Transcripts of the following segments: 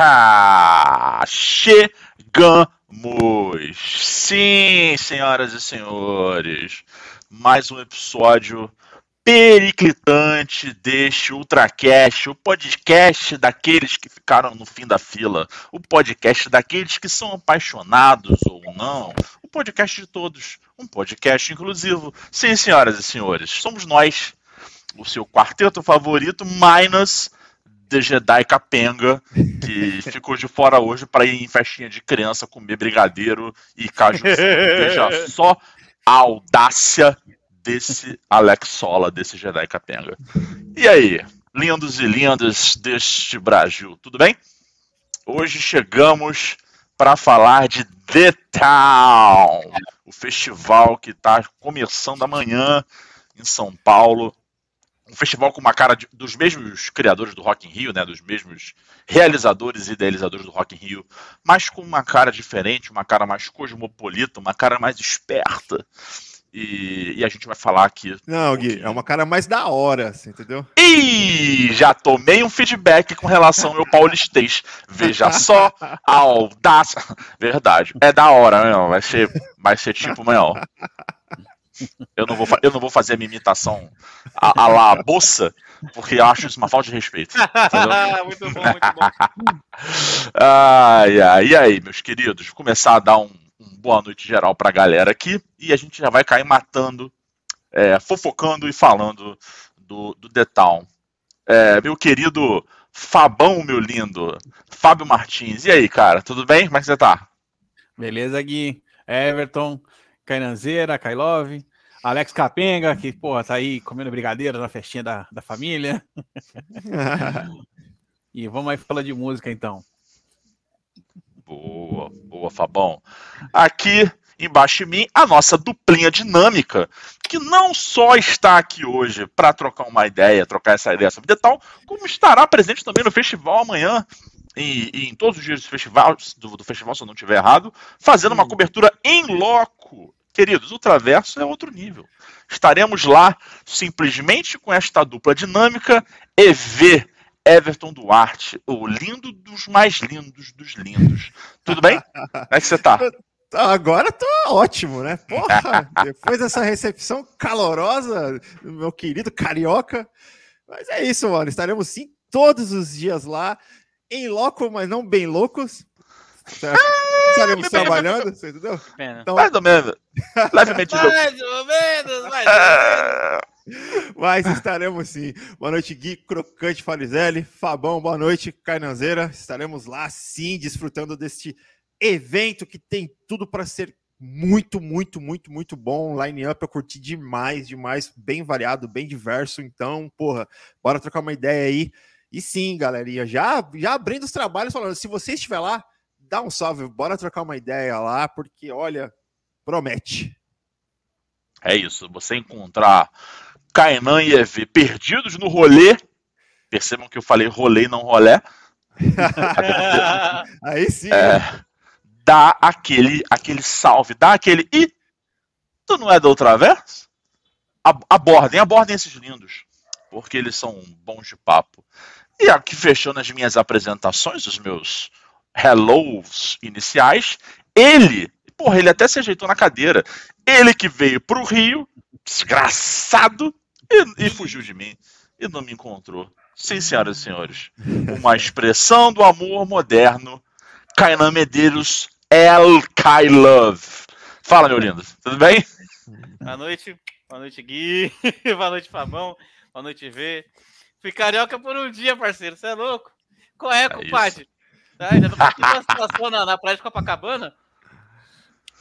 Ah, chegamos! Sim, senhoras e senhores, mais um episódio periclitante deste Ultracast, o podcast daqueles que ficaram no fim da fila, o podcast daqueles que são apaixonados ou não, o podcast de todos, um podcast inclusivo. Sim, senhoras e senhores, somos nós, o seu quarteto favorito, minus The Jedi Capenga, que ficou de fora hoje para ir em festinha de criança comer brigadeiro e caju. Veja só a audácia desse Alex Sola, desse Jedi Capenga. E aí, lindos e lindas deste Brasil, tudo bem? Hoje chegamos para falar de The Town, o festival que está começando amanhã em São Paulo um festival com uma cara de, dos mesmos criadores do Rock in Rio, né, dos mesmos realizadores e idealizadores do Rock in Rio, mas com uma cara diferente, uma cara mais cosmopolita, uma cara mais esperta. E, e a gente vai falar aqui. Não, um Gui, é uma cara mais da hora, assim, entendeu? E já tomei um feedback com relação ao meu paulistês. Veja só a audácia. Verdade. É da hora, meu. Vai ser, vai ser tipo, meu. Eu não vou, eu não vou fazer a minha imitação a, a lá bolsa, porque eu acho isso uma falta de respeito. muito bom, muito bom. ai, ai, e aí, meus queridos? Vou começar a dar um, um boa noite geral pra galera aqui e a gente já vai cair matando, é, fofocando e falando do, do The Town. É, meu querido Fabão, meu lindo, Fábio Martins. E aí, cara, tudo bem? Como é que você tá? Beleza, Gui. Everton, Cainanzeira, Kailov, Alex Capenga, que, porra, tá aí comendo brigadeiro na festinha da, da família. e vamos aí falar de música, então. Boa, boa, Fabão. Aqui embaixo de mim, a nossa duplinha dinâmica, que não só está aqui hoje para trocar uma ideia, trocar essa ideia sobre detal, como estará presente também no festival amanhã, e, e em todos os dias do festival, do, do, festival, se eu não estiver errado, fazendo uma cobertura em loco Queridos, o Traverso é outro nível. Estaremos lá simplesmente com esta dupla dinâmica EV Everton Duarte, o lindo dos mais lindos dos lindos. Tudo bem? Como é que você tá? Agora tô ótimo, né? Porra, depois dessa recepção calorosa do meu querido carioca. Mas é isso, mano. Estaremos sim todos os dias lá, em loco, mas não bem loucos. Certo? Estaremos trabalhando, você entendeu? Então... Mais ou menos. Levemente Mais ou menos, mais ou menos. Mas estaremos sim. Boa noite, Gui Crocante Farizelli. Fabão, boa noite, Carnanzeira. Estaremos lá sim, desfrutando deste evento que tem tudo para ser muito, muito, muito, muito bom. Line-up eu curti demais, demais. Bem variado, bem diverso. Então, porra, bora trocar uma ideia aí. E sim, galerinha, já, já abrindo os trabalhos, falando, se você estiver lá, dá um salve, bora trocar uma ideia lá, porque olha, promete. É isso, você encontrar Kainan e EV perdidos no rolê. Percebam que eu falei rolê e não rolé. Aí sim. É, dá aquele, aquele salve, dá aquele. E tu não é da outra vez? Abordem, abordem esses lindos. Porque eles são bons de papo. E aqui fechando as minhas apresentações, os meus hellos iniciais, ele, porra, ele até se ajeitou na cadeira. Ele que veio pro Rio, desgraçado, e, e fugiu de mim. E não me encontrou. Sim, senhoras e senhores. Uma expressão do amor moderno. Kainan Medeiros, El Kai Love. Fala, meu lindo. Tudo bem? Boa noite. Boa noite, Gui. Boa noite, Fabão. Boa noite, V. Fui carioca por um dia, parceiro. Você é louco? Qual é, é compadre? Tá, ainda não uma situação na, na praia de Copacabana.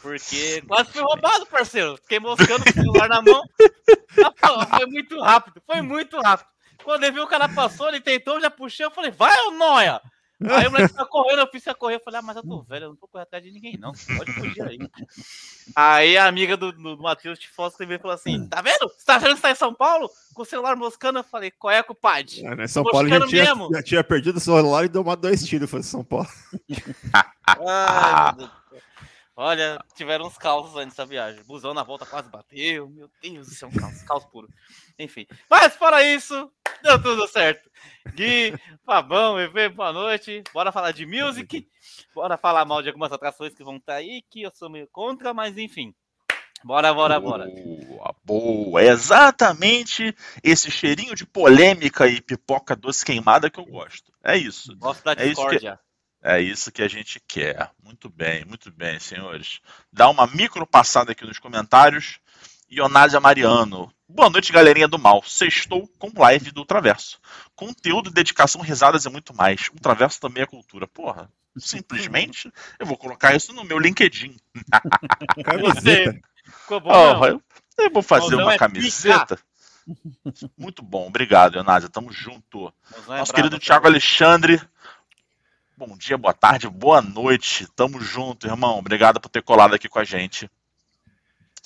Porque quase fui roubado, parceiro. Fiquei moscando com o celular na mão. Foi muito rápido, foi muito rápido. Quando ele viu o cara passou, ele tentou, já puxei, eu falei, vai, ô noia! Aí o moleque tá correndo, eu fiz a correr, eu falei, ah, mas eu tô velho, eu não vou correr atrás de ninguém, não. Pode fugir aí. Aí a amiga do, do Matheus Tifoso escreveu e falou assim: tá vendo? Você tá vendo que você tá em São Paulo? Com o celular moscando, eu falei, qual é, compadre? É, né? São Paulo já tinha, já tinha, perdido o celular e deu uma dois tiros, foi São Paulo. Ai, meu Deus. Olha, tiveram uns causos antes dessa viagem. Busão na volta quase bateu. Meu Deus, isso é um caos, caos puro. Enfim. Mas, para isso, Deu tudo certo. Gui, Fabão, EV, boa noite. Bora falar de music. Bora falar mal de algumas atrações que vão estar aí, que eu sou meio contra, mas enfim. Bora, bora, bora. Boa, boa. É exatamente esse cheirinho de polêmica e pipoca doce queimada que eu gosto. É isso. Gosto da É discórdia. É isso que a gente quer. Muito bem, muito bem, senhores. Dá uma micro passada aqui nos comentários. Ionásia Mariano. Boa noite, galerinha do mal. Sextou com live do Ultraverso. Conteúdo, dedicação, risadas e muito mais. Ultraverso também é cultura. Porra, simplesmente eu vou colocar isso no meu LinkedIn. Ficou bom, Oh, eu, vou fazer uma é camiseta. Muito bom, obrigado, Ionásia. Tamo junto. Mozão é Nosso brabo, querido? Thiago Alexandre. Bom dia, boa tarde, boa noite. Tamo junto, irmão. Obrigado por ter colado aqui com a gente.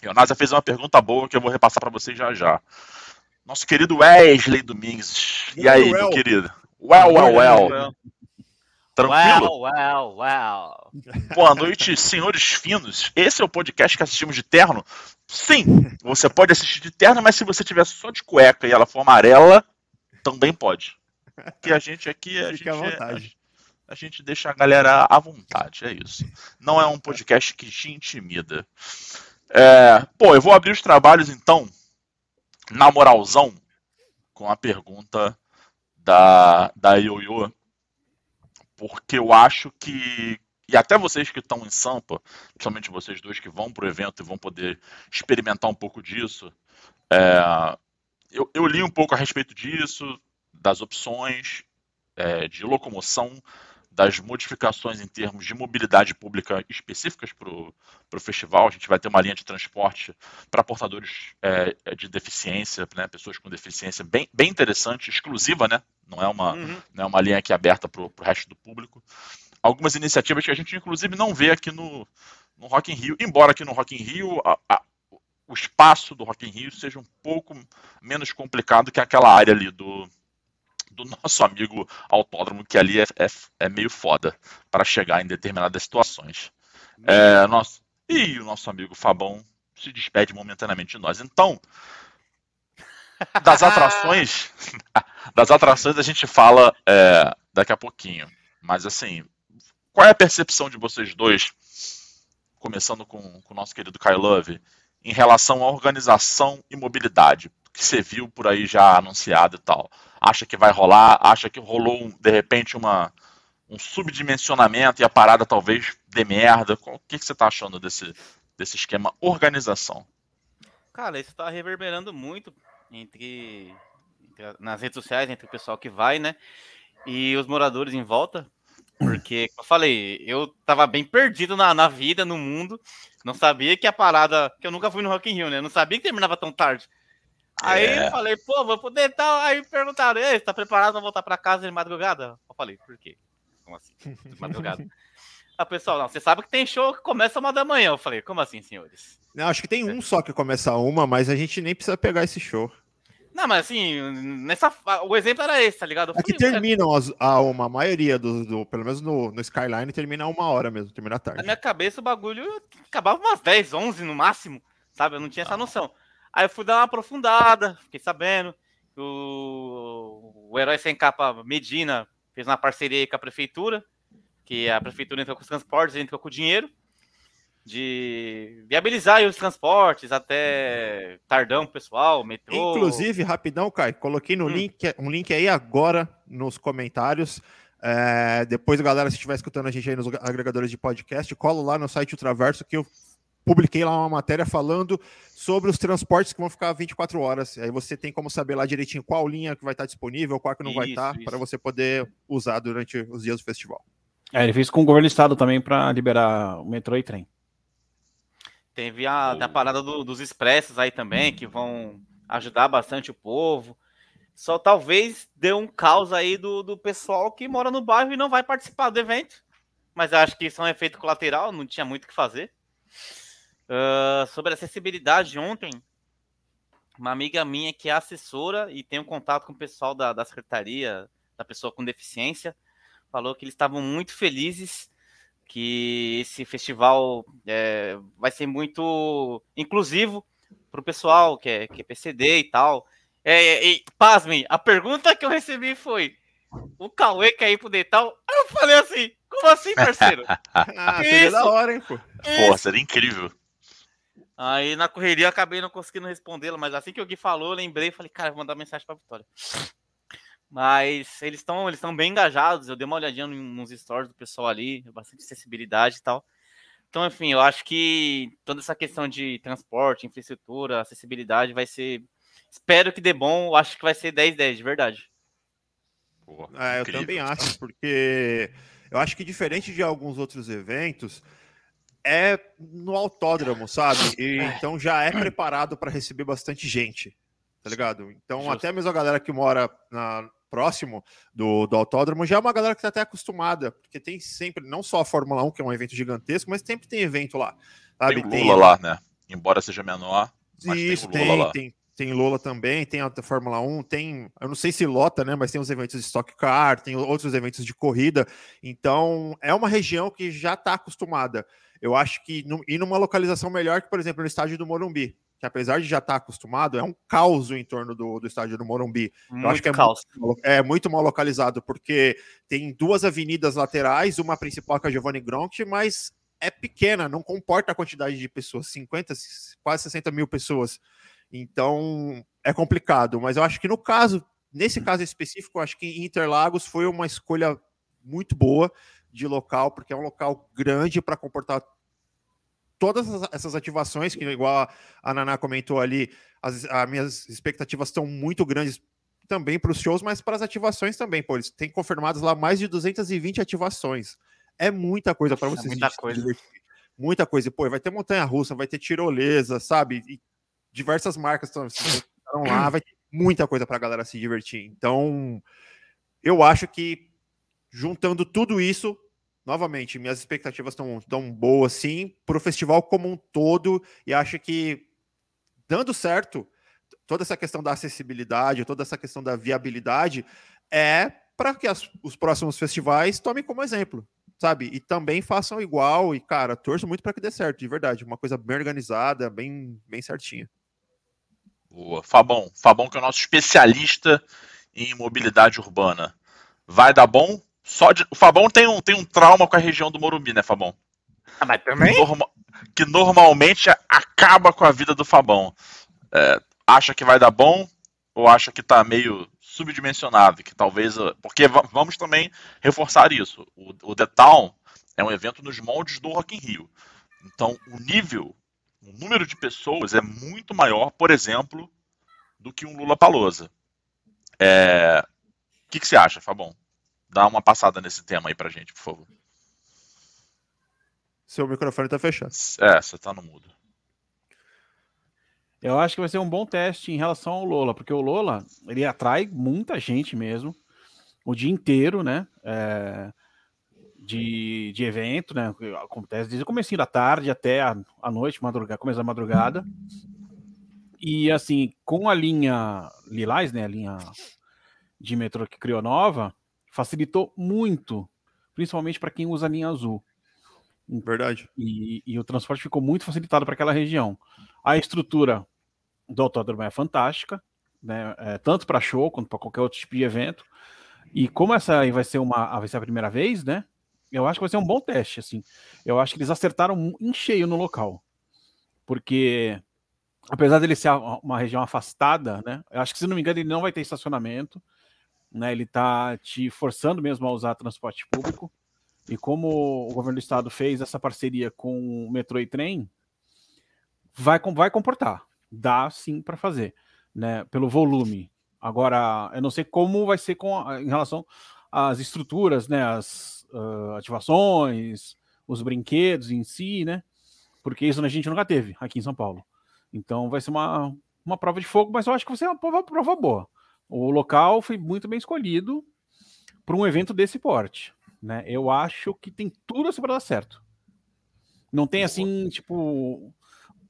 Ionásia fez uma pergunta boa que eu vou repassar para vocês já já. Nosso querido Wesley Domingues. E aí, Well, meu querido? Well, well, well. Well, Tranquilo? well, well, well. Boa noite, senhores finos. Esse é o podcast que assistimos de terno? Sim, você pode assistir de terno, mas se você tiver só de cueca e ela for amarela, também pode. Porque a gente aqui, a gente, Fica à vontade. A gente deixa a galera à vontade, é isso. Não é um podcast que te intimida. É, pô, eu vou abrir os trabalhos então, na moralzão, com a pergunta da, da Ioiô, porque eu acho que, e até vocês que estão em Sampa, principalmente vocês dois que vão para o evento e vão poder experimentar um pouco disso, é, eu, eu li um pouco a respeito disso, das opções é, de locomoção, das modificações em termos de mobilidade pública específicas para o festival. A gente vai ter uma linha de transporte para portadores é, de deficiência, né, pessoas com deficiência, bem, bem interessante, exclusiva, né? Não é uma, Uhum. né, uma linha aqui aberta para o resto do público. Algumas iniciativas que a gente, inclusive, não vê aqui no, no Rock in Rio, embora aqui no Rock in Rio a- a- o espaço do Rock in Rio seja um pouco menos complicado que aquela área ali do, do nosso amigo autódromo, que ali é, é, é meio foda para chegar em determinadas situações. É, nosso, e o nosso amigo Fabão se despede momentaneamente de nós. Então, das atrações, das atrações a gente fala é, daqui a pouquinho. Mas assim, qual é a percepção de vocês dois, começando com, com o nosso querido Kai Love, em relação à organização e mobilidade? Que você viu por aí já anunciado e tal. Acha que vai rolar? Acha que rolou, de repente, uma, um subdimensionamento e a parada talvez dê merda? O que, que você tá achando desse, desse esquema organização? Cara, isso tá reverberando muito entre, entre nas redes sociais, entre o pessoal que vai, né? E os moradores em volta. Porque, como eu falei, eu tava bem perdido na, na vida, no mundo. Não sabia que a parada. Que eu nunca fui no Rock in Rio, né? Eu não sabia que terminava tão tarde. Aí É. eu falei, pô, vou poder tal. Aí perguntaram, Ei, você tá preparado pra voltar pra casa de madrugada? Eu falei, por quê? Como assim? De madrugada. O pessoal, não, você sabe que tem show que começa uma da manhã. Eu falei, como assim, senhores? Não, acho que tem um só que começa uma, mas a gente nem precisa pegar esse show. Não, mas assim, nessa, o exemplo era esse, tá ligado? Eu É que terminam as- a uma maioria do, do- pelo menos no, no Skyline, termina a uma hora mesmo, termina à Na tarde. minha cabeça o bagulho acabava umas 10, 11 no máximo, sabe? Eu não tinha essa noção. Aí eu fui dar uma aprofundada, fiquei sabendo que o, o Herói Sem Capa Medina fez uma parceria aí com a prefeitura, que a prefeitura entrou com os transportes, entrou com o dinheiro, de viabilizar aí os transportes até Tardão, pessoal, metrô. Inclusive, rapidão, Kai, coloquei no Hum. link, um link aí agora nos comentários. É, depois, galera, se estiver escutando a gente aí nos agregadores de podcast, cola lá no site Ultraverso que eu publiquei lá uma matéria falando sobre os transportes que vão ficar 24 horas. Aí você tem como saber lá direitinho qual linha que vai estar disponível, qual que não vai Isso, estar, isso. para você poder usar durante os dias do festival. É, ele fez com o governo do estado também para liberar o metrô e trem. Teve a, a parada do- dos expressos aí também, que vão ajudar bastante o povo. Só talvez dê um caos aí do, do pessoal que mora no bairro e não vai participar do evento. Mas eu acho que isso é um efeito colateral, não tinha muito o que fazer. Ah, sobre acessibilidade, ontem, uma amiga minha que é assessora e tem um contato com o pessoal da, da secretaria, da pessoa com deficiência, falou que eles estavam muito felizes que esse festival é, vai ser muito inclusivo para o pessoal que é, que é PCD e tal. É, é, pasmem, a pergunta que eu recebi foi: o Cauê quer ir pro Detal? Eu falei assim: como assim, parceiro? ah, seria da hora, hein, pô. Pô, seria incrível. Aí na correria eu acabei não conseguindo respondê-la, mas assim que o Gui falou, eu lembrei e falei, cara, vou mandar mensagem pra Vitória. Mas eles estão eles bem engajados. Eu dei uma olhadinha nos stories do pessoal ali, bastante acessibilidade e tal. Então, enfim, eu acho que toda essa questão de transporte, infraestrutura, acessibilidade vai ser. Espero que dê bom. Eu acho que vai ser 10-10, de verdade. Pô, é, eu também acho, porque eu acho que diferente de alguns outros eventos, é no autódromo, sabe? E, então já é preparado para receber bastante gente, tá ligado? Então, Justo. até mesmo a galera que mora na, próximo do, do autódromo já é uma galera que está até acostumada, porque tem sempre, não só a Fórmula 1, que é um evento gigantesco, mas sempre tem evento lá. Sabe? Tem Lula tem... lá, né? Embora seja menor. Isso, tem, Lula tem, tem, tem Lula também, tem a Fórmula 1, tem, eu não sei se lota, né, mas tem os eventos de Stock Car, tem outros eventos de corrida, então é uma região que já está acostumada. Eu acho que ir numa localização melhor que, por exemplo, no estádio do Morumbi, que apesar de já estar tá acostumado, é um caos em torno do, do estádio do Morumbi. Muito Eu acho que é caos. Muito, é muito mal localizado, porque tem duas avenidas laterais, uma principal que é a Giovanni Gronk, mas é pequena, não comporta a quantidade de pessoas, 50, quase 60 mil pessoas. Então é complicado, mas eu acho que no caso, nesse caso específico, eu acho que Interlagos foi uma escolha muito boa de local, porque é um local grande para comportar todas essas ativações, que igual a Naná comentou ali, as, as minhas expectativas estão muito grandes também para os shows, mas para as ativações também, pô, eles têm confirmados lá mais de 220 ativações. É muita coisa para vocês. É muita coisa. Muita coisa. Pô, vai ter montanha russa, vai ter tirolesa, sabe? E diversas marcas estão lá, vai ter muita coisa para a galera se divertir. Então, eu acho que juntando tudo isso, novamente, minhas expectativas estão tão boas, sim, para o festival como um todo, e acho que, dando certo, toda essa questão da acessibilidade, toda essa questão da viabilidade, é para que as, os próximos festivais tomem como exemplo, sabe? E também façam igual, e, cara, torço muito para que dê certo, de verdade, uma coisa bem organizada, bem, bem certinha. Boa. Fabão, Fabão que é o nosso especialista em mobilidade urbana. Vai dar bom? Só de... O Fabão tem um, tem um trauma com a região do Morumbi, né, Fabão? Ah, mas também? Que, norma... que normalmente acaba com a vida do Fabão. É, acha que vai dar bom ou acha que tá meio subdimensionado? Que talvez. Porque vamos também reforçar isso. O, o The Town é um evento nos moldes do Rock in Rio. Então, o nível, o número de pessoas é muito maior, por exemplo, do que um Lula Palosa. É... O que, que você acha, Fabão? Dá uma passada nesse tema aí pra gente, por favor. Seu microfone tá fechado. É, você tá no mudo. Eu acho que vai ser um bom teste em relação ao Lola, porque o Lola, ele atrai muita gente mesmo, o dia inteiro, né? É, de, de evento, né? Acontece desde o começo da tarde até a, a noite, madrugada, começo da madrugada. E assim, com a linha Lilás, né? A linha de metrô que criou nova, facilitou muito, principalmente para quem usa a linha azul. Verdade. E, e o transporte ficou muito facilitado para aquela região. A estrutura do autódromo é fantástica, né? É, tanto para show quanto para qualquer outro tipo de evento. E como essa aí vai ser uma vai ser a primeira vez, né? Eu acho que vai ser um bom teste, assim. Eu acho que eles acertaram em cheio no local. Porque apesar dele ser uma região afastada, né? Eu acho que se não me engano ele não vai ter estacionamento né? Ele está te forçando mesmo a usar transporte público. E como o governo do estado fez essa parceria com o metrô e trem, vai, vai comportar. Dá sim para fazer, né? Pelo volume. Agora, eu não sei como vai ser com a, em relação às estruturas, né? As uh, ativações, os brinquedos em si, né? Porque isso a gente nunca teve aqui em São Paulo. Então vai ser uma, uma prova de fogo, mas eu acho que vai ser uma prova, prova boa. O local foi muito bem escolhido para um evento desse porte. Né? Eu acho que tem tudo assim para dar certo. Não tem assim, tipo.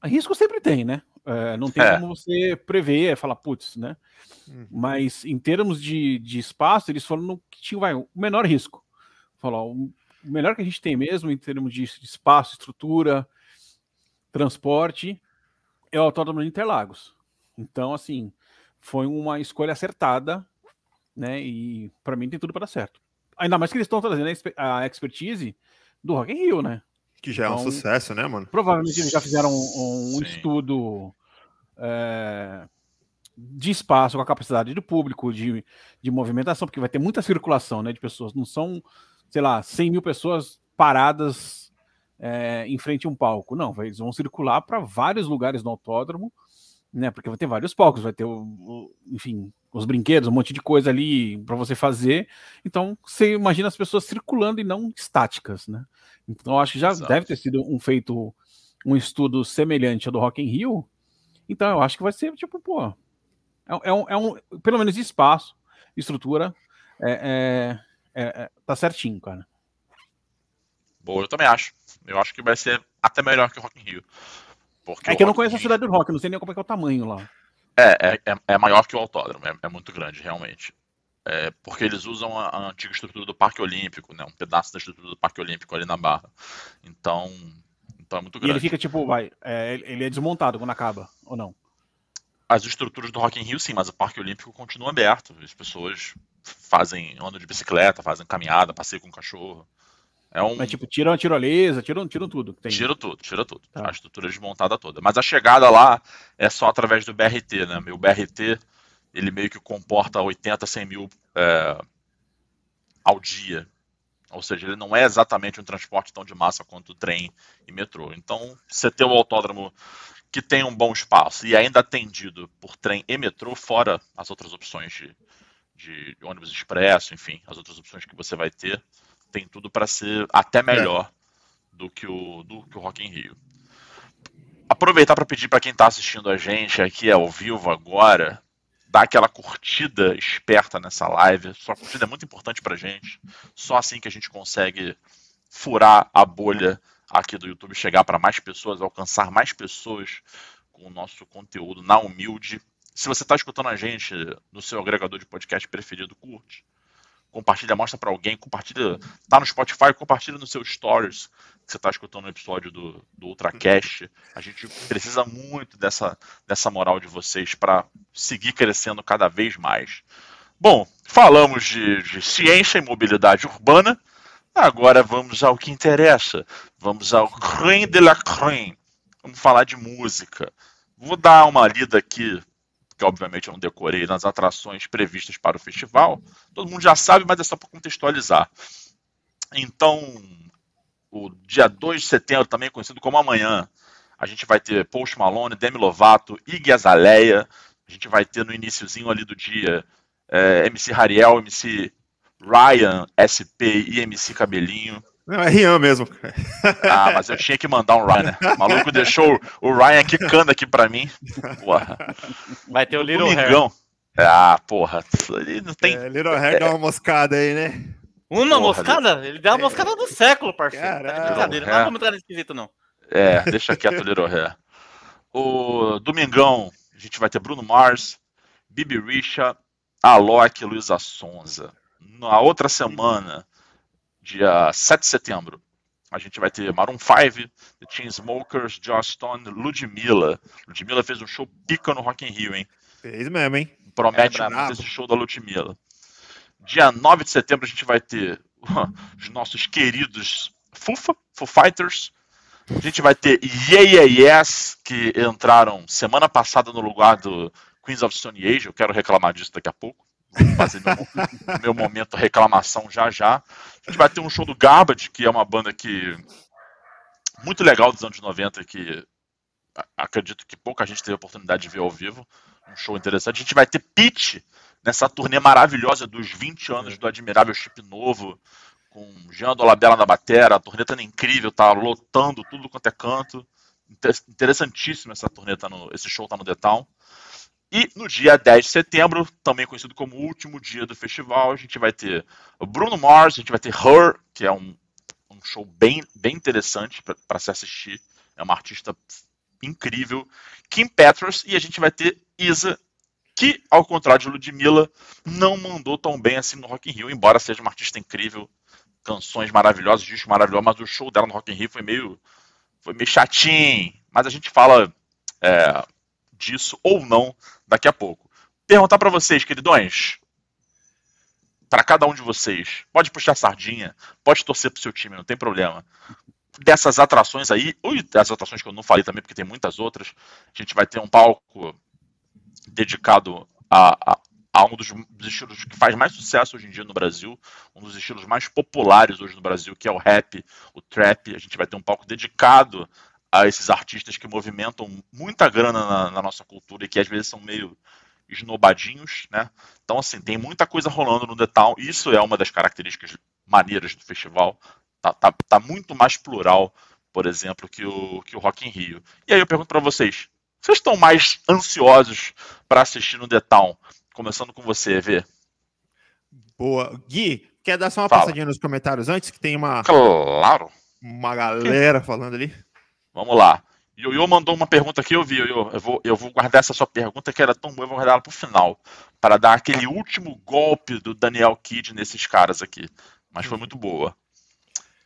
Risco sempre tem, né? É, não tem é. como você prever, falar, putz, né? Uhum. Mas em termos de, de espaço, eles foram no que tinha vai, o menor risco. Falou, o melhor que a gente tem mesmo em termos de espaço, estrutura, transporte, é o Autódromo de Interlagos. Então, assim, foi uma escolha acertada, né? E para mim tem tudo para dar certo. Ainda mais que eles estão trazendo a expertise do Rock in Rio, né? Que já é um então, sucesso, né, mano? Provavelmente eles já fizeram um, um estudo é, de espaço com a capacidade do público, de, de movimentação, porque vai ter muita circulação, né, de pessoas. Não são, sei lá, 100 mil pessoas paradas é, em frente a um palco. Não, eles vão circular para vários lugares no autódromo, né? Porque vai ter vários palcos, vai ter o, o enfim, os brinquedos, um monte de coisa ali para você fazer. Então, você imagina as pessoas circulando e não estáticas, né? Então, acho que já Exato. deve ter sido um feito um estudo semelhante ao do Rock in Rio. Então, eu acho que vai ser tipo, pô, é, é, um, é um, pelo menos espaço, estrutura, é, é, é, tá certinho, cara. Boa, eu também acho. Eu acho que vai ser até melhor que o Rock in Rio. Porque é que eu não conheço a cidade do Rock, não sei nem como é, é o tamanho lá. É, é, é maior que o autódromo, é, é muito grande, realmente. É, porque eles usam a, a, antiga estrutura do Parque Olímpico, né? Um pedaço da estrutura do Parque Olímpico ali na Barra. Então, então é muito grande. E ele fica tipo, vai, é, ele é desmontado quando acaba, ou não? As estruturas do Rock in Rio, sim, mas o Parque Olímpico continua aberto. As pessoas fazem andam de bicicleta, fazem caminhada, passeio com cachorro. É um... Mas, tipo, tiram a tirolesa, tiram, tiram tudo. Tem... Tira tudo, tira tudo. Tá. A estrutura desmontada toda. Mas a chegada lá é só através do BRT, né? O BRT, ele meio que comporta 80, 100 mil é, ao dia. Ou seja, ele não é exatamente um transporte tão de massa quanto o trem e metrô. Então, você ter o autódromo que tem um bom espaço e ainda atendido por trem e metrô, fora as outras opções de, de ônibus expresso, enfim, as outras opções que você vai ter, tem tudo para ser até é. melhor é. do, que o, do que o Rock in Rio. Aproveitar para pedir para quem está assistindo a gente aqui ao vivo agora, dar aquela curtida esperta nessa live. Sua curtida é muito importante para gente. Só assim que a gente consegue furar a bolha aqui do YouTube, chegar para mais pessoas, alcançar mais pessoas com o nosso conteúdo na humilde. Se você está escutando a gente no seu agregador de podcast preferido, curte compartilha, mostra para alguém, compartilha, tá no Spotify, compartilha nos seus stories que você está escutando o episódio do, do Ultracast. A gente precisa muito dessa, dessa moral de vocês para seguir crescendo cada vez mais. Bom, falamos de, de ciência e mobilidade urbana. Agora vamos ao que interessa. Vamos ao creme de la creme. Vamos falar de música. Vou dar uma lida aqui que obviamente eu não decorei nas atrações previstas para o festival. Todo mundo já sabe, mas é só para contextualizar. Então, o dia 2 de setembro, também conhecido como amanhã, a gente vai ter Post Malone, Demi Lovato, Iggy Azalea. A gente vai ter no iníciozinho ali do dia é, MC Hariel, MC Ryan, SP e MC Cabelinho. Não, é Rian mesmo. Ah, mas eu tinha que mandar um Ryan, né? O maluco deixou o Ryan quicando aqui pra mim. Porra. Vai ter o Little Domingão. Hair. Ah, porra. Ele não tem. É, Little Hair é... dá uma moscada aí, né? Uma porra, moscada? Ele deu uma moscada do século, parceiro. Caralho. Tá brincadeira. Não vamos entrar nesse esquisito, não. É, deixa quieto o Little Hair. O Domingão, a gente vai ter Bruno Mars, Bibi Richa, Alok e Luísa Sonza. Na outra semana, dia 7 de setembro, a gente vai ter Maroon 5, The Chainsmokers, Josh Stone, Ludmilla. Ludmilla fez um show pica no Rock in Rio, hein? Fez mesmo, hein? Promete é, muito esse show da Ludmilla. Dia 9 de setembro a gente vai ter os nossos queridos Fufa, Foo Fighters. A gente vai ter Yeah Yeah Yes, que entraram semana passada no lugar do Queens of Stone Age. Eu quero reclamar disso daqui a pouco. Fazer meu, meu momento reclamação já já. A gente vai ter um show do Garbage, que é uma banda que muito legal dos anos 90 que acredito que pouca gente teve a oportunidade de ver ao vivo. Um show interessante. A gente vai ter Pitch nessa turnê maravilhosa dos 20 anos do Admirável Chip Novo, com Jean Dolabella na batera. A turnê tá incrível, tá lotando tudo quanto é canto. Interessantíssimo essa turnê, tá no, esse show tá no The Town. E no dia 10 de setembro, também conhecido como o último dia do festival, a gente vai ter Bruno Mars, a gente vai ter Her, que é um, um show bem, bem interessante para se assistir. É uma artista incrível. Kim Petras e a gente vai ter Isa, que, ao contrário de Ludmilla, não mandou tão bem assim no Rock in Rio, embora seja uma artista incrível, canções maravilhosas, discos maravilhosos, mas o show dela no Rock in Rio foi meio, foi meio chatinho. Mas a gente fala é, disso ou não daqui a pouco. perguntar para vocês, queridões. Para cada um de vocês. Pode puxar sardinha, pode torcer pro seu time, não tem problema. Dessas atrações aí, e das atrações que eu não falei também, porque tem muitas outras, a gente vai ter um palco dedicado a, a, a um dos, estilos que faz mais sucesso hoje em dia no Brasil, um dos estilos mais populares hoje no Brasil, que é o rap, o trap. A gente vai ter um palco dedicado a esses artistas que movimentam muita grana na, na nossa cultura e que às vezes são meio esnobadinhos, né? Então, assim, tem muita coisa rolando no The Town. Isso é uma das características maneiras do festival. Tá, tá, tá muito mais plural, por exemplo, que o, que o Rock in Rio. E aí eu pergunto para vocês, vocês estão mais ansiosos para assistir no The Town? Começando com você, Vê. Boa. Gui, quer dar só uma Fala. passadinha nos comentários antes? Que tem uma, Claro. uma galera falando ali. Vamos lá. Ioiô mandou uma pergunta aqui, eu vi, Ioiô. Eu vou, eu vou guardar essa sua pergunta, que era tão boa, eu vou guardar ela pro final. Para dar aquele último golpe do Daniel Kidd nesses caras aqui. Mas foi muito boa.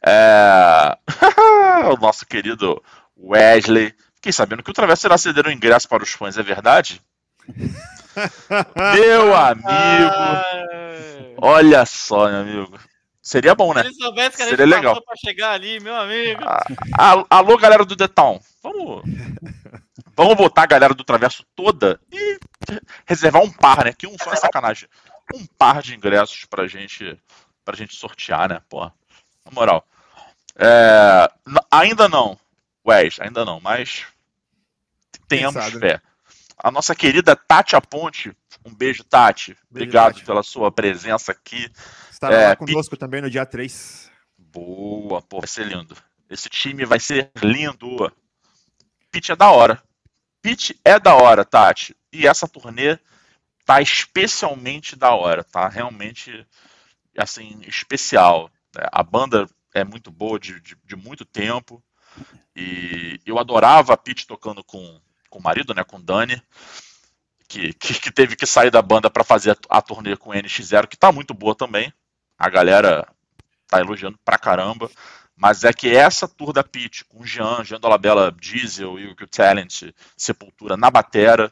É... o nosso querido Wesley. Fiquei sabendo que o Travessa irá ceder o ingresso para os fãs, é verdade? Meu amigo! Olha só, meu amigo. Seria bom, né? Se soubesse que a gente Seria legal. pra chegar ali, meu amigo. Ah, Alô, galera do The Town. Vamos, vamos botar a galera do Traverso toda e reservar um par, né? Que um só é sacanagem. Um par de ingressos pra gente, pra gente sortear, né? Pô, na moral. É, ainda não, Wes, ainda não, mas tenhamos Quem sabe, né? fé. A nossa querida Tati Aponte, um beijo, Tati. Obrigado Tati. pela sua presença aqui. Estará É, lá conosco também no dia 3. Boa, pô, vai ser lindo. Esse time vai ser lindo. Pitch é da hora. Pitch é da hora, Tati. E essa turnê tá especialmente da hora, tá? Realmente, assim, especial. A banda é muito boa de, de, de muito tempo. E eu adorava a Pitch tocando com, com o marido, né? Com o Dani. Que, que, que teve que sair da banda para fazer a, a turnê com o NX0, que tá muito boa também. A galera tá elogiando pra caramba. Mas é que essa tour da Pitch, com o Jean, Jean Dolabella, Diesel e o o Talent, Sepultura na batera,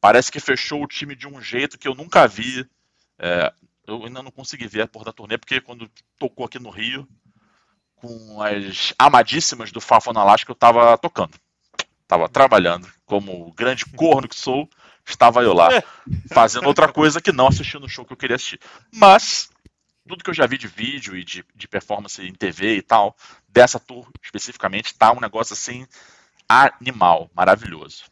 parece que fechou o time de um jeito que eu nunca vi. É, eu ainda não consegui ver a porra da turnê, porque quando tocou aqui no Rio, com as amadíssimas do Fafo na Lasca, eu tava tocando. Tava trabalhando. Como grande corno que sou, estava eu lá, fazendo outra coisa que não assistindo o show que eu queria assistir. Mas, tudo que eu já vi de vídeo e de, de performance em TV e tal, dessa tour especificamente, tá um negócio assim animal, maravilhoso.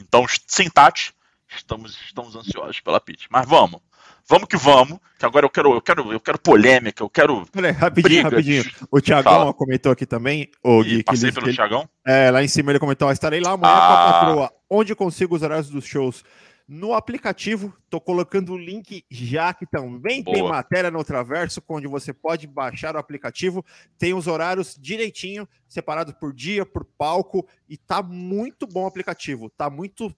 Então, sem Tati, estamos, estamos ansiosos pela Pitch. Mas vamos, vamos que vamos, que agora eu quero, eu quero, eu quero polêmica, eu quero Peraí, rapidinho, briga. rapidinho. O Thiagão Fala. comentou aqui também, o Gui, passei pelo Thiagão. é, lá em cima ele comentou, estarei lá amanhã com Ah. a patroa. Onde consigo os horários dos shows? No aplicativo, tô colocando o link já que também tem Boa. matéria no Traverso, onde você pode baixar o aplicativo. Tem os horários direitinho, separados por dia, por palco, e tá muito bom o aplicativo. Tá muito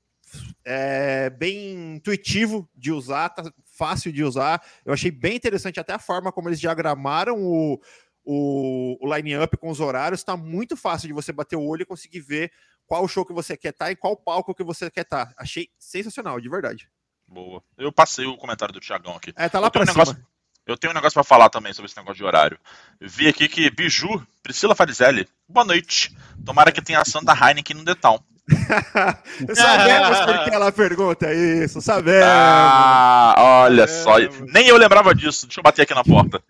é, bem intuitivo de usar, tá fácil de usar. Eu achei bem interessante até a forma como eles diagramaram o, o, o line-up com os horários. Tá muito fácil de você bater o olho e conseguir ver qual show que você quer estar e qual palco que você quer estar. Achei sensacional, de verdade. Boa. Eu passei o comentário do Thiagão aqui. É, tá lá Eu pra um cima. negócio- Eu tenho um negócio pra falar também sobre esse negócio de horário. Vi aqui que Biju, Priscila Farizelli, boa noite. Tomara que tenha a Santa Heineken no Town. Sabemos por que ela pergunta isso, sabemos. Ah, olha só. Sabemos. Nem eu lembrava disso. Deixa eu bater aqui na porta.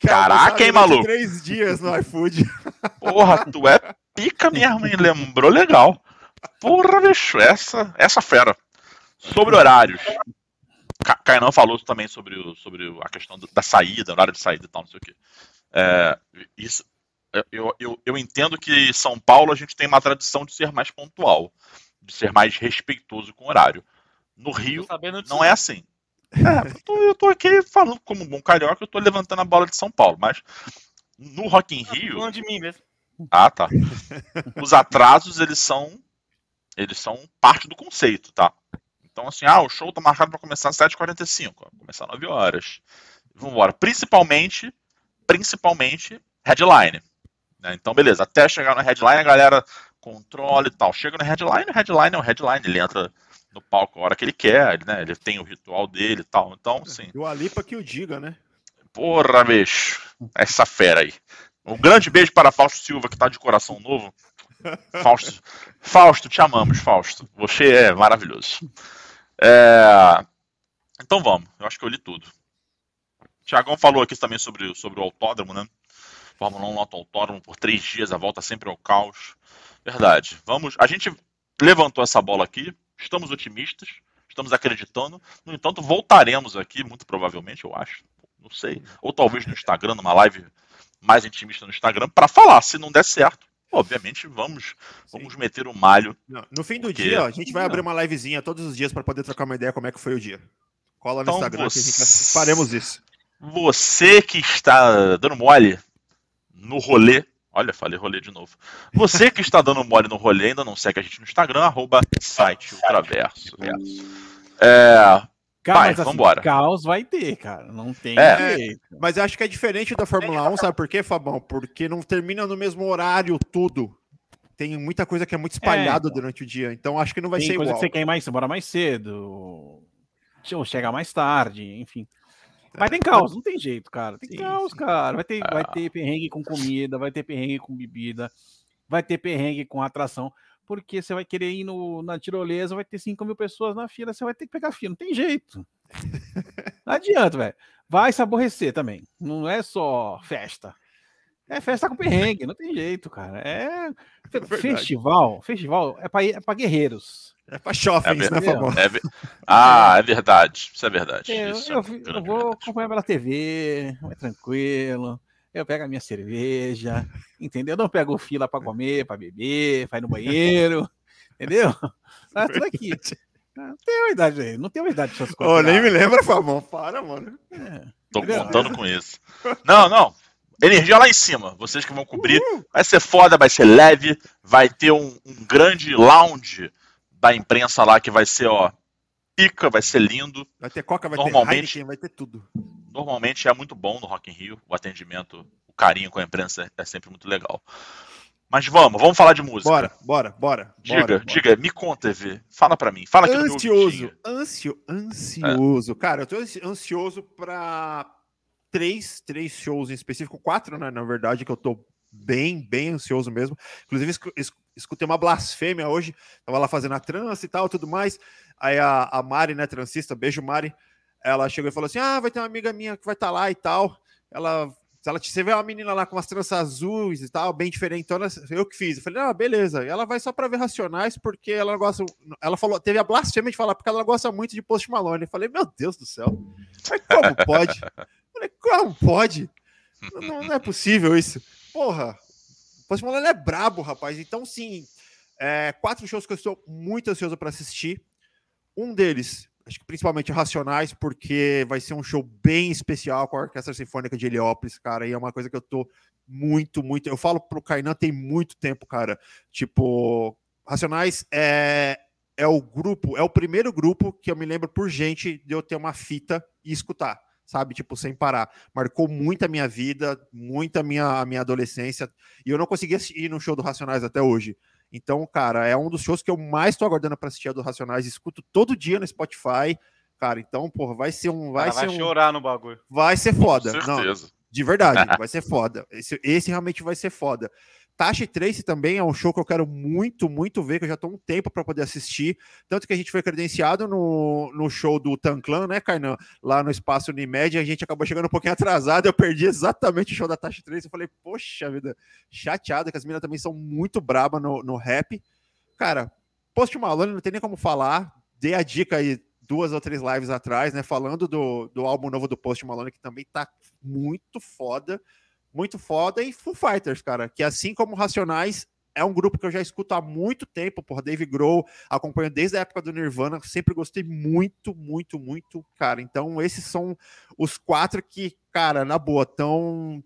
Caraca, hein, maluco? Três dias no iFood. Porra, tu é pica mesmo, hein? Lembrou legal. Porra, bicho, essa, essa fera. Sobre horários. Kainan falou também sobre, o, sobre a questão do- da saída, horário de saída e tal, não sei o quê. É, isso, eu, eu, eu entendo que São Paulo a gente tem uma tradição de ser mais pontual, de ser mais respeitoso com o horário. No Rio, não é assim. É, eu, tô, eu tô aqui falando como um bom carioca, eu tô levantando a bola de São Paulo, mas no Rock in Rio, Falando de mim mesmo. Ah, tá. Os atrasos, eles são eles são parte do conceito, tá? Então, assim, ah, o show tá marcado para começar às 7h45, ó, começar às 9 horas. Vambora. Principalmente, principalmente, headline. né? Então, beleza, até chegar no headline, a galera controla e tal. Chega no headline, o headline é o headline, ele entra no palco a hora que ele quer, né? Ele tem o ritual dele e tal. Então, sim. E o Alipa que o diga, né? Porra, bicho. Essa fera aí. Um grande beijo para Fausto Silva, que tá de coração novo. Fausto, Fausto, te amamos, Fausto. Você é maravilhoso. É... Então vamos, eu acho que eu li tudo. Tiagão falou aqui também sobre, sobre o autódromo, né? Fórmula 1 no autódromo por três dias, a volta sempre ao caos. Verdade. Vamos. A gente levantou essa bola aqui, estamos otimistas, estamos acreditando. No entanto, voltaremos aqui, muito provavelmente, eu acho. Não sei. Ou talvez no Instagram, numa live mais intimista no Instagram, para falar. Se não der certo, obviamente vamos, vamos meter o malho. Não, no fim do porque... dia, ó, a gente vai abrir uma livezinha todos os dias para poder trocar uma ideia como é que foi o dia. Cola no então, Instagram você... que gente faremos isso. Você que está dando mole no rolê Olha, falei rolê de novo. Você que está dando mole no rolê, ainda não segue a gente no Instagram, arroba site Ultraverso. É, Cara, vai, mas assim, vambora. caos vai ter, cara. Não tem é, jeito. Mas eu acho que é diferente da Fórmula 1, sabe por quê, Fabão? Porque não termina no mesmo horário tudo. Tem muita coisa que é muito espalhada é, durante o dia. Então acho que não vai tem ser coisa igual. que você quer ir mais, embora mais cedo. Ou chegar mais tarde, enfim. Mas tem caos, não tem jeito, cara. Tem sim, caos, sim. cara. Vai ter, ah. vai ter perrengue com comida, vai ter perrengue com bebida, vai ter perrengue com atração. Porque você vai querer ir no, na tirolesa, vai ter 5 mil pessoas na fila, você vai ter que pegar fila. Não tem jeito. Não adianta, velho. Vai se aborrecer também. Não é só festa. É festa com perrengue, não tem jeito, cara. É, é festival, festival é para é pra guerreiros. É pra shoppings, é, né, favor? É, ah, é verdade. Isso é verdade. Eu, Isso eu, é eu vou acompanhar pela TV, mais tranquilo. Eu pego a minha cerveja, entendeu? Eu não pego fila para comer, para beber, para ir no banheiro, entendeu? Tá tudo aqui. Não tem uma idade aí, não tem uma idade essas coisas. Oh, nem me lembra, Fabão. Para, mano. É, Tô entendeu? contando com isso. Não, não. Energia lá em cima. Vocês que vão cobrir. Vai ser foda, vai ser leve. Vai ter um, um grande lounge da imprensa lá que vai ser, ó, pica, vai ser lindo. Vai ter Coca, vai normalmente, ter Heineken, vai ter tudo. Normalmente é muito bom no Rock in Rio, o atendimento, o carinho com a imprensa é sempre muito legal. Mas vamos, vamos falar de música. Bora, bora, bora. Diga, bora, diga, bora. me conta, EV. Fala para mim. Fala aqui ansioso, ansio, ansioso. É. Cara, eu tô ansioso para três, três shows em específico, quatro, né, na verdade, que eu tô bem, bem ansioso mesmo. Inclusive, escutei uma blasfêmia hoje, tava lá fazendo a trança e tal, tudo mais. Aí a, a Mari, né, transista, beijo Mari, ela chegou e falou assim: Ah, vai ter uma amiga minha que vai estar tá lá e tal. Ela, ela você vê uma menina lá com umas tranças azuis e tal, bem diferente. Então, eu que fiz. Eu falei: Ah, beleza. E ela vai só para ver Racionais, porque ela gosta. Ela falou, teve a blasfêmia de falar, porque ela gosta muito de Post Malone. Eu falei: Meu Deus do céu. Mas como pode? Eu falei: Como pode? Não, não é possível isso. Porra, Post Malone é brabo, rapaz. Então, sim, é, quatro shows que eu estou muito ansioso para assistir. Um deles, acho que principalmente Racionais, porque vai ser um show bem especial com a Orquestra Sinfônica de Heliópolis, cara. E é uma coisa que eu tô muito, muito. Eu falo pro Kainan tem muito tempo, cara. Tipo, Racionais é, é o grupo, é o primeiro grupo que eu me lembro por gente de eu ter uma fita e escutar sabe? Tipo, sem parar. Marcou muito a minha vida, muito a minha, a minha adolescência. E eu não conseguia ir no show do Racionais até hoje. Então, cara, é um dos shows que eu mais tô aguardando para assistir a do Racionais. Escuto todo dia no Spotify. Cara, então, porra, vai ser um. Vai, vai ser chorar no bagulho. Vai ser foda. Com certeza. Não, de verdade, vai ser foda. Esse, esse realmente vai ser foda. Tasha Trace também é um show que eu quero muito, muito ver, que eu já estou um tempo para poder assistir. Tanto que a gente foi credenciado no, no show do Tanclan, né, Kainan? Lá no espaço Unimed, a gente acabou chegando um pouquinho atrasado. Eu perdi exatamente o show da Tasha Trace. Eu falei, poxa vida, chateado, que as meninas também são muito brabas no, no rap. Cara, Post Malone não tem nem como falar. Dei a dica aí duas ou três lives atrás, né? Falando do, do álbum novo do Post Malone, que também tá muito foda muito foda, e Foo Fighters, cara, que assim como Racionais, é um grupo que eu já escuto há muito tempo, por Dave Grohl, acompanho desde a época do Nirvana, sempre gostei muito, muito, muito, cara. Então, esses são os quatro que, cara, na boa, tão.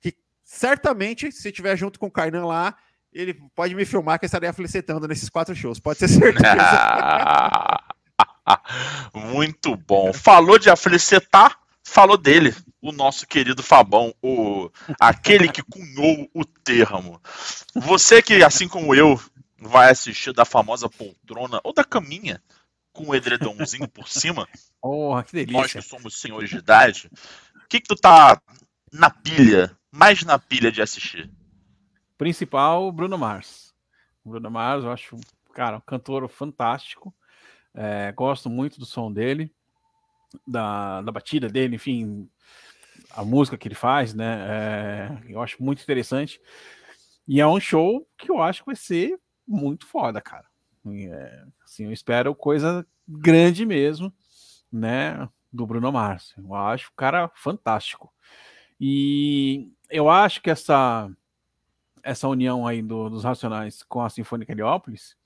que certamente, se tiver junto com o Kainan lá, ele pode me filmar que eu estarei felicitando nesses quatro shows, pode ser certeza. muito bom. Falou de aflicetar, falou dele o nosso querido Fabão, o aquele que cunhou o termo. Você que, assim como eu, vai assistir da famosa poltrona ou da caminha com o edredomzinho por cima. Porra, que delícia. Nós que somos senhores de idade. O que, que tu tá na pilha, mais na pilha de assistir? Principal, Bruno Mars. Bruno Mars, eu acho, cara, um cantor fantástico. É, gosto muito do som dele, da, da batida dele, enfim, a música que ele faz, né? É, eu acho muito interessante. E é um show que eu acho que vai ser muito foda, cara. É, assim, eu espero coisa grande mesmo, né? Do Bruno Mars. Eu acho o cara fantástico. E eu acho que essa essa união aí do, dos Racionais com a Sinfônica Heliópolis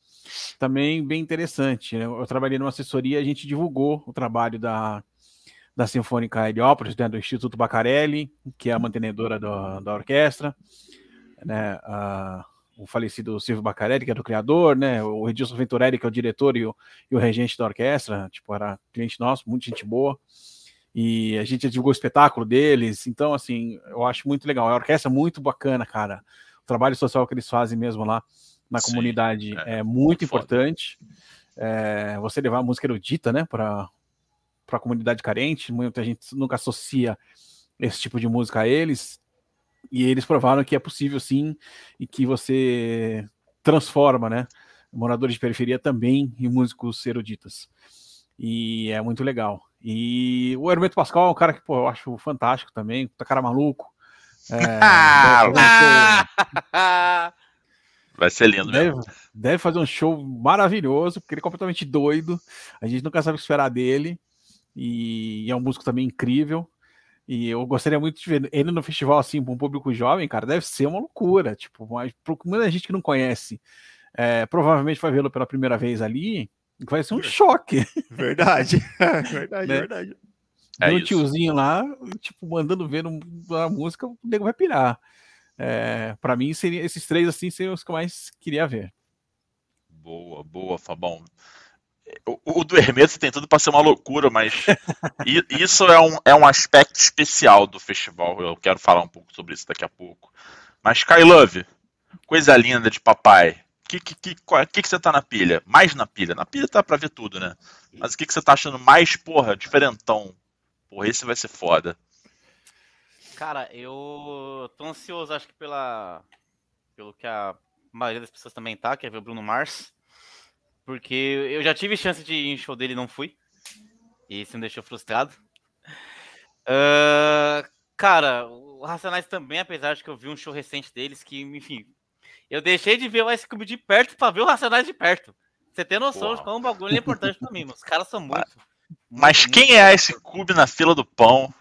também bem interessante. Né? Eu trabalhei numa assessoria, a gente divulgou o trabalho da, da Sinfônica Heliópolis, né, do Instituto Bacarelli, que é a mantenedora do, da orquestra, né, a, o falecido Silvio Bacarelli, que era o criador, né, o Edilson Venturelli, que é o diretor e o, e o regente da orquestra, tipo, era cliente nosso, muito gente boa, e a gente divulgou o espetáculo deles, então, assim, eu acho muito legal, a orquestra é muito bacana, cara, o trabalho social que eles fazem mesmo lá na Sim, comunidade é, é muito importante, é, você levar a música erudita, né, para para a comunidade carente, muita gente nunca associa esse tipo de música a eles, e eles provaram que é possível sim, e que você transforma, né, moradores de periferia também em músicos eruditas. E é muito legal. E o Hermeto Pascoal é um cara que pô, eu acho fantástico também, tá cara maluco. É, Vai ser lindo deve, mesmo. Deve fazer um show maravilhoso, porque ele é completamente doido. A gente nunca sabe o que esperar dele e é um músico também incrível. E eu gostaria muito de ver ele no festival, assim, para um público jovem, cara, deve ser uma loucura. Tipo, mas para muita gente que não conhece, é, provavelmente vai vê-lo pela primeira vez ali, vai ser um choque. Verdade, verdade, né? verdade. É um tiozinho lá, tipo, mandando ver a música, o nego vai pirar. É, para mim, seria, esses três assim seriam os que eu mais queria ver. Boa, boa, Fabão. O, o do Hermeto tem tudo para ser uma loucura, mas isso é um, é um aspecto especial do festival. Eu quero falar um pouco sobre isso daqui a pouco. Mas Sky Love, coisa linda de papai. O que, que, que, que, que você tá na pilha? Mais na pilha? Na pilha tá pra ver tudo, né? Mas o que, que você tá achando mais, porra, diferentão? Porra, esse vai ser foda. Cara, eu tô ansioso, acho que pela. Pelo que a maioria das pessoas também tá, que é ver o Bruno Mars. Porque eu já tive chance de ir em show dele e não fui. E isso me deixou frustrado. Uh, cara, o Racionais também, apesar de que eu vi um show recente deles, que, enfim, eu deixei de ver o Ice Cube de perto pra ver o Racionais de perto. Você tem noção Uau. de como o bagulho é importante pra mim, os caras são muito. Mas, muito, quem muito é Ice Cube na fila do pão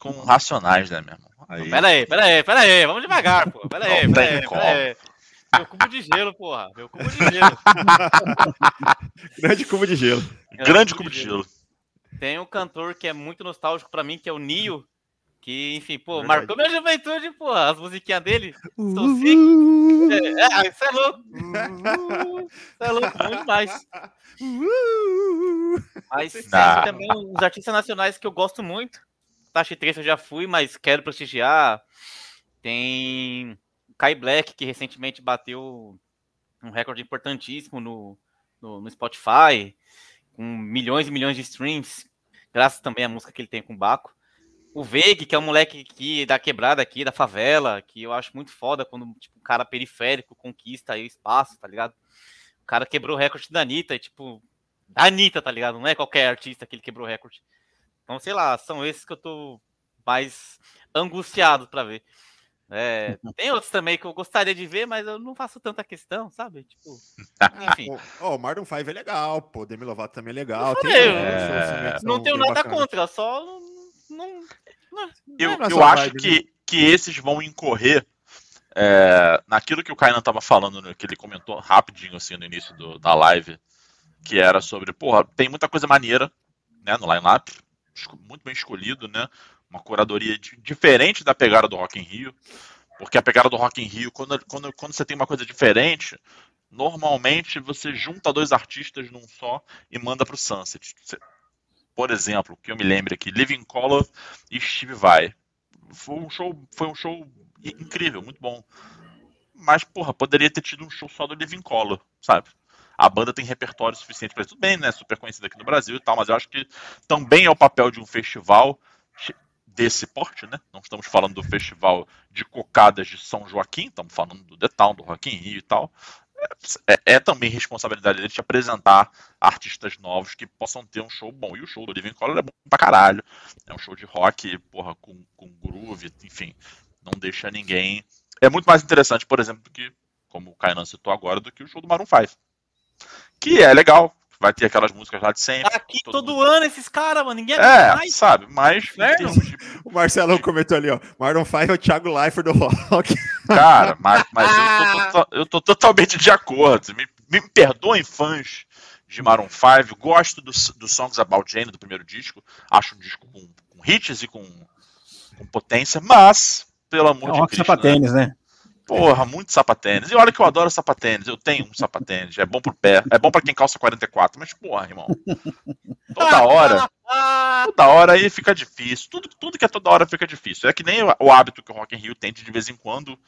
com Racionais, né, meu irmão? Aí... Pera aí, pera aí, pera aí, vamos devagar, pô. Pera aí, pera aí, pera aí. Meu cubo de gelo, porra. Meu cubo de gelo. Grande cubo de gelo. Grande, Grande cubo de gelo. Tem um cantor que é muito nostálgico pra mim, que é o Nio. Que, enfim, pô, Verdade. marcou minha juventude, pô. As musiquinhas dele. Estou uh, É, isso é louco. Isso é louco, muito demais. Mas tem também os artistas nacionais que eu gosto muito. Tashi 3 eu já fui, mas quero prestigiar. Tem Kai Black, que recentemente bateu um recorde importantíssimo no, no, no, Spotify, com milhões e milhões de streams, graças também à música que ele tem com o Baco. O Veig, que é um moleque aqui da quebrada aqui, da favela, que eu acho muito foda quando tipo, um cara periférico conquista aí o espaço, tá ligado? O cara quebrou o recorde da Anitta, e, tipo, da Anitta, tá ligado? Não é qualquer artista que ele quebrou o recorde. Então, sei lá, são esses que eu tô mais angustiado para ver. É, tem outros também que eu gostaria de ver, mas eu não faço tanta questão, sabe? Tipo, enfim. oh, o Martin 5 é legal, pô, Demi Lovato também é legal. Tem, é... Não tenho nada bacana. contra, só não. não eu é eu acho vibe, que, né? que esses vão incorrer é, naquilo que o Kainan tava falando, né, que ele comentou rapidinho assim no início do, da live, que era sobre, porra, tem muita coisa maneira, né, no line-up, muito bem escolhido, né? Uma curadoria diferente da pegada do Rock in Rio, porque a pegada do Rock in Rio, quando, quando, quando você tem uma coisa diferente, normalmente você junta dois artistas num só e manda para o Sunset. Por exemplo, que eu me lembro aqui, Living Color e Steve Vai. Foi um show, foi um show incrível, muito bom. Mas, porra, poderia ter tido um show só do Living Color, sabe? a banda tem repertório suficiente para isso. Tudo bem, né? Super conhecida aqui no Brasil e tal, mas eu acho que também é o papel de um festival desse porte, né? Não estamos falando do festival de cocadas de São Joaquim, estamos falando do The Town, do Rock in Rio e tal. É, é, também responsabilidade dele te apresentar artistas novos que possam ter um show bom. E o show do Living Color é bom pra caralho. É um show de rock, porra, com, com groove, enfim. Não deixa ninguém. É muito mais interessante, por exemplo, do que, como o Kainan citou agora, do que o show do Maroon 5. Que é legal, vai ter aquelas músicas lá de sempre. Aqui todo, todo ano esses caras, mano, ninguém É, mais. sabe, mas. De... O Marcelo comentou ali, ó. Maroon 5 é o Thiago Leifert do rock. Cara, mas, mas eu, tô, eu, tô, totalmente de acordo. Me, me perdoem, fãs de Maroon 5. Gosto do, do Songs About Jane, do primeiro disco. Acho um disco com, com hits e com, com potência, mas, pelo amor é de Deus. Né? né? Porra, muito sapatênis. E olha que eu adoro sapatênis. Eu tenho um sapatênis. É bom pro pé. É bom para quem calça 44. Mas, porra, irmão. Toda hora. Toda hora aí fica difícil. Tudo, tudo que é toda hora fica difícil. É que nem o, hábito que o Rock in Rio tem de, de vez em quando,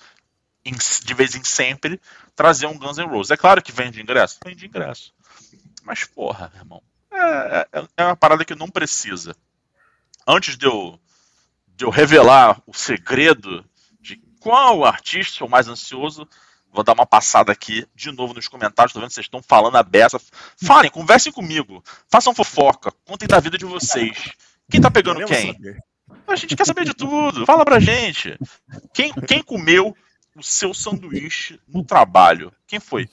de vez em sempre, trazer um Guns N' Roses. É claro que vende ingresso. Vende ingresso. Mas, porra, irmão. É, é, é uma parada que não precisa. Antes de eu, de eu revelar o segredo qual artista sou mais ansioso? Vou dar uma passada aqui de novo nos comentários. Tô vendo que vocês estão falando a beça. Falem, conversem comigo. Façam fofoca. Contem da vida de vocês. Quem tá pegando quem? A gente quer saber de tudo. Fala pra gente. Quem, quem comeu o seu sanduíche no trabalho? Quem foi?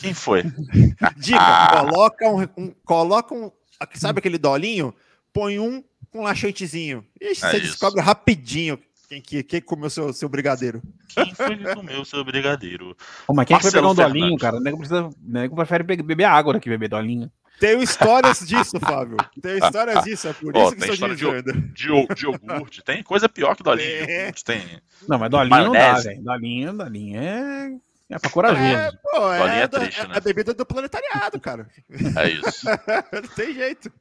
Quem foi? Dica: ah. coloca um, um, coloca um. Sabe aquele dolinho? Põe um com laxantezinho. Ixi, é você isso. descobre rapidinho quem, que, quem comeu seu, seu brigadeiro? Quem foi que comeu seu brigadeiro? Oh, mas quem Marcelo foi pegar um dolinho, cara? O nego, precisa, o nego prefere beber água do que beber dolinho. Tenho histórias disso, Fábio. Tenho histórias disso, é por oh, isso que tem história de, de, de iogurte. Tem coisa pior que dolinho. É. Tem não, mas dolinho maionese. não dá, velho. Dolinho, dolinho é... É pra corajoso. É, pô, é, é, triste, é, né? a bebida do planetariado, cara. É isso. não tem jeito.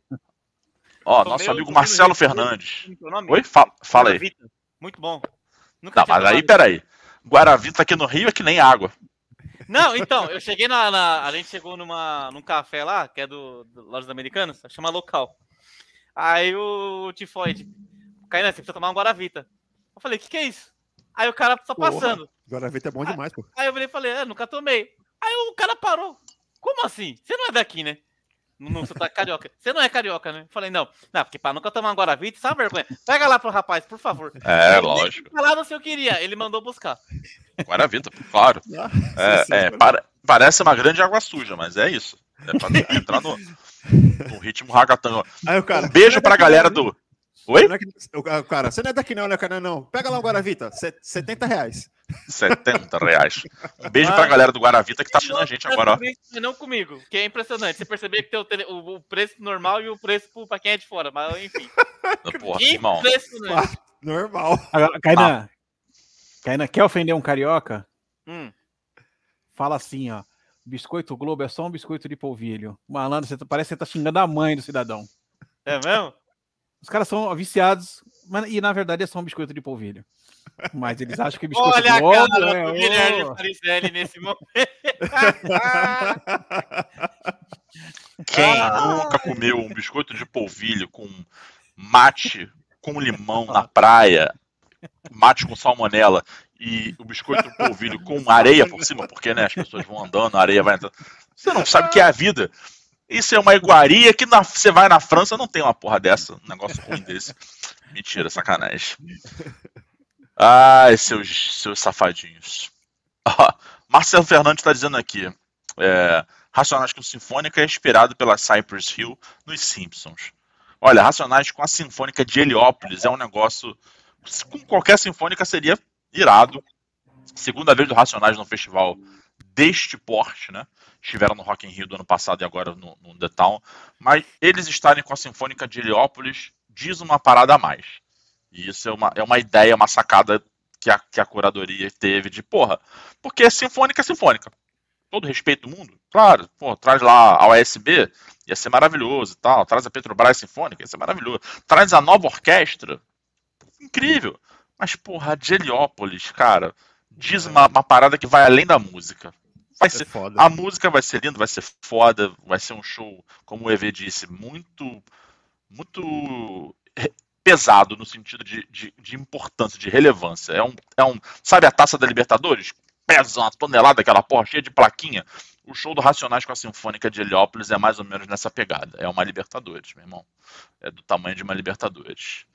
Ó, nosso amigo Marcelo Fernandes. Oi? Fala, fala aí. Muito bom. Nunca não, mas aí, peraí. Guaravita aqui no Rio é que nem água. Não, então, eu cheguei na, na, A gente chegou numa, num café lá, que é do, do Lojas Americanas, chama local. Aí o Tifoide, Caína, você precisa tomar um Guaravita. Eu falei, o que, que é isso? Aí o cara tá passando. Porra, Guaravita é bom demais, pô. Aí eu falei, falei, é, nunca tomei. Aí o cara parou. Como assim? Você não é daqui, né? No sotaque carioca. Você não é carioca, né? Falei, não. Não, porque pra nunca tomar um Guaravita, sabe vergonha? Pega lá pro rapaz, por favor. É, Aí, lógico. Lá não sei o que eu queria. Ele mandou buscar. Guaravita, claro. Ah, é, é, para, parece uma grande água suja, mas é isso. É pra entrar no, no ritmo ragatanga. Um beijo pra galera do. Oi? É cara, você não é daqui não, né, cara? Não. Pega lá o Guaravita, 70 reais. 70 reais. Um beijo pra galera do Guaravita que tá assistindo a gente agora, ó. Não comigo, que é impressionante. Você perceber que tem o, tele... o preço normal e o preço pra quem é de fora, mas enfim. Porra, irmão. Normal. Kainan, ah. Kainan, quer ofender um carioca? Hum. Fala assim, ó. Biscoito Globo é só um biscoito de polvilho. Malandro, você tá, parece que você tá xingando a mãe do cidadão. É mesmo? Os caras são viciados, mas, e na verdade é só um biscoito de polvilho. Mas eles acham que biscoito Olha de Olha a cara é, do Guilherme oh. Faricelli nesse momento. Quem nunca comeu um biscoito de polvilho com mate com limão na praia, mate com salmonela e o biscoito de polvilho com areia por cima, porque né, as pessoas vão andando, a areia vai entrando. Você não sabe o que é a vida. Isso é uma iguaria que na, você vai na França não tem uma porra dessa, um negócio ruim desse. Mentira, sacanagem. Ai, seus, seus safadinhos. Marcelo Fernandes está dizendo aqui. É, Racionais com Sinfônica é inspirado pela Cypress Hill nos Simpsons. Olha, Racionais com a Sinfônica de Heliópolis é um negócio. Com qualquer sinfônica seria irado. Segunda vez do Racionais no festival deste porte, né? estiveram no Rock in Rio do ano passado e agora no, no The Town, mas eles estarem com a Sinfônica de Heliópolis diz uma parada a mais. E isso é uma, é uma ideia, uma sacada que a, que a curadoria teve de, porra, porque é sinfônica é sinfônica. Todo respeito do mundo, claro, pô, traz lá a OSB, ia ser maravilhoso e tal, traz a Petrobras Sinfônica, ia ser maravilhoso, traz a nova orquestra, incrível. Mas, porra, de Heliópolis, cara, diz uma, uma parada que vai além da música Vai ser, foda. A música vai ser linda, vai ser foda, vai ser um show, como o EV disse, muito, muito pesado no sentido de, de, de, importância, de relevância. É um, é um. Sabe a taça da Libertadores? Pesa uma tonelada, aquela porra cheia de plaquinha. O show do Racionais com a Sinfônica de Heliópolis é mais ou menos nessa pegada. É uma Libertadores, meu irmão. É do tamanho de uma Libertadores.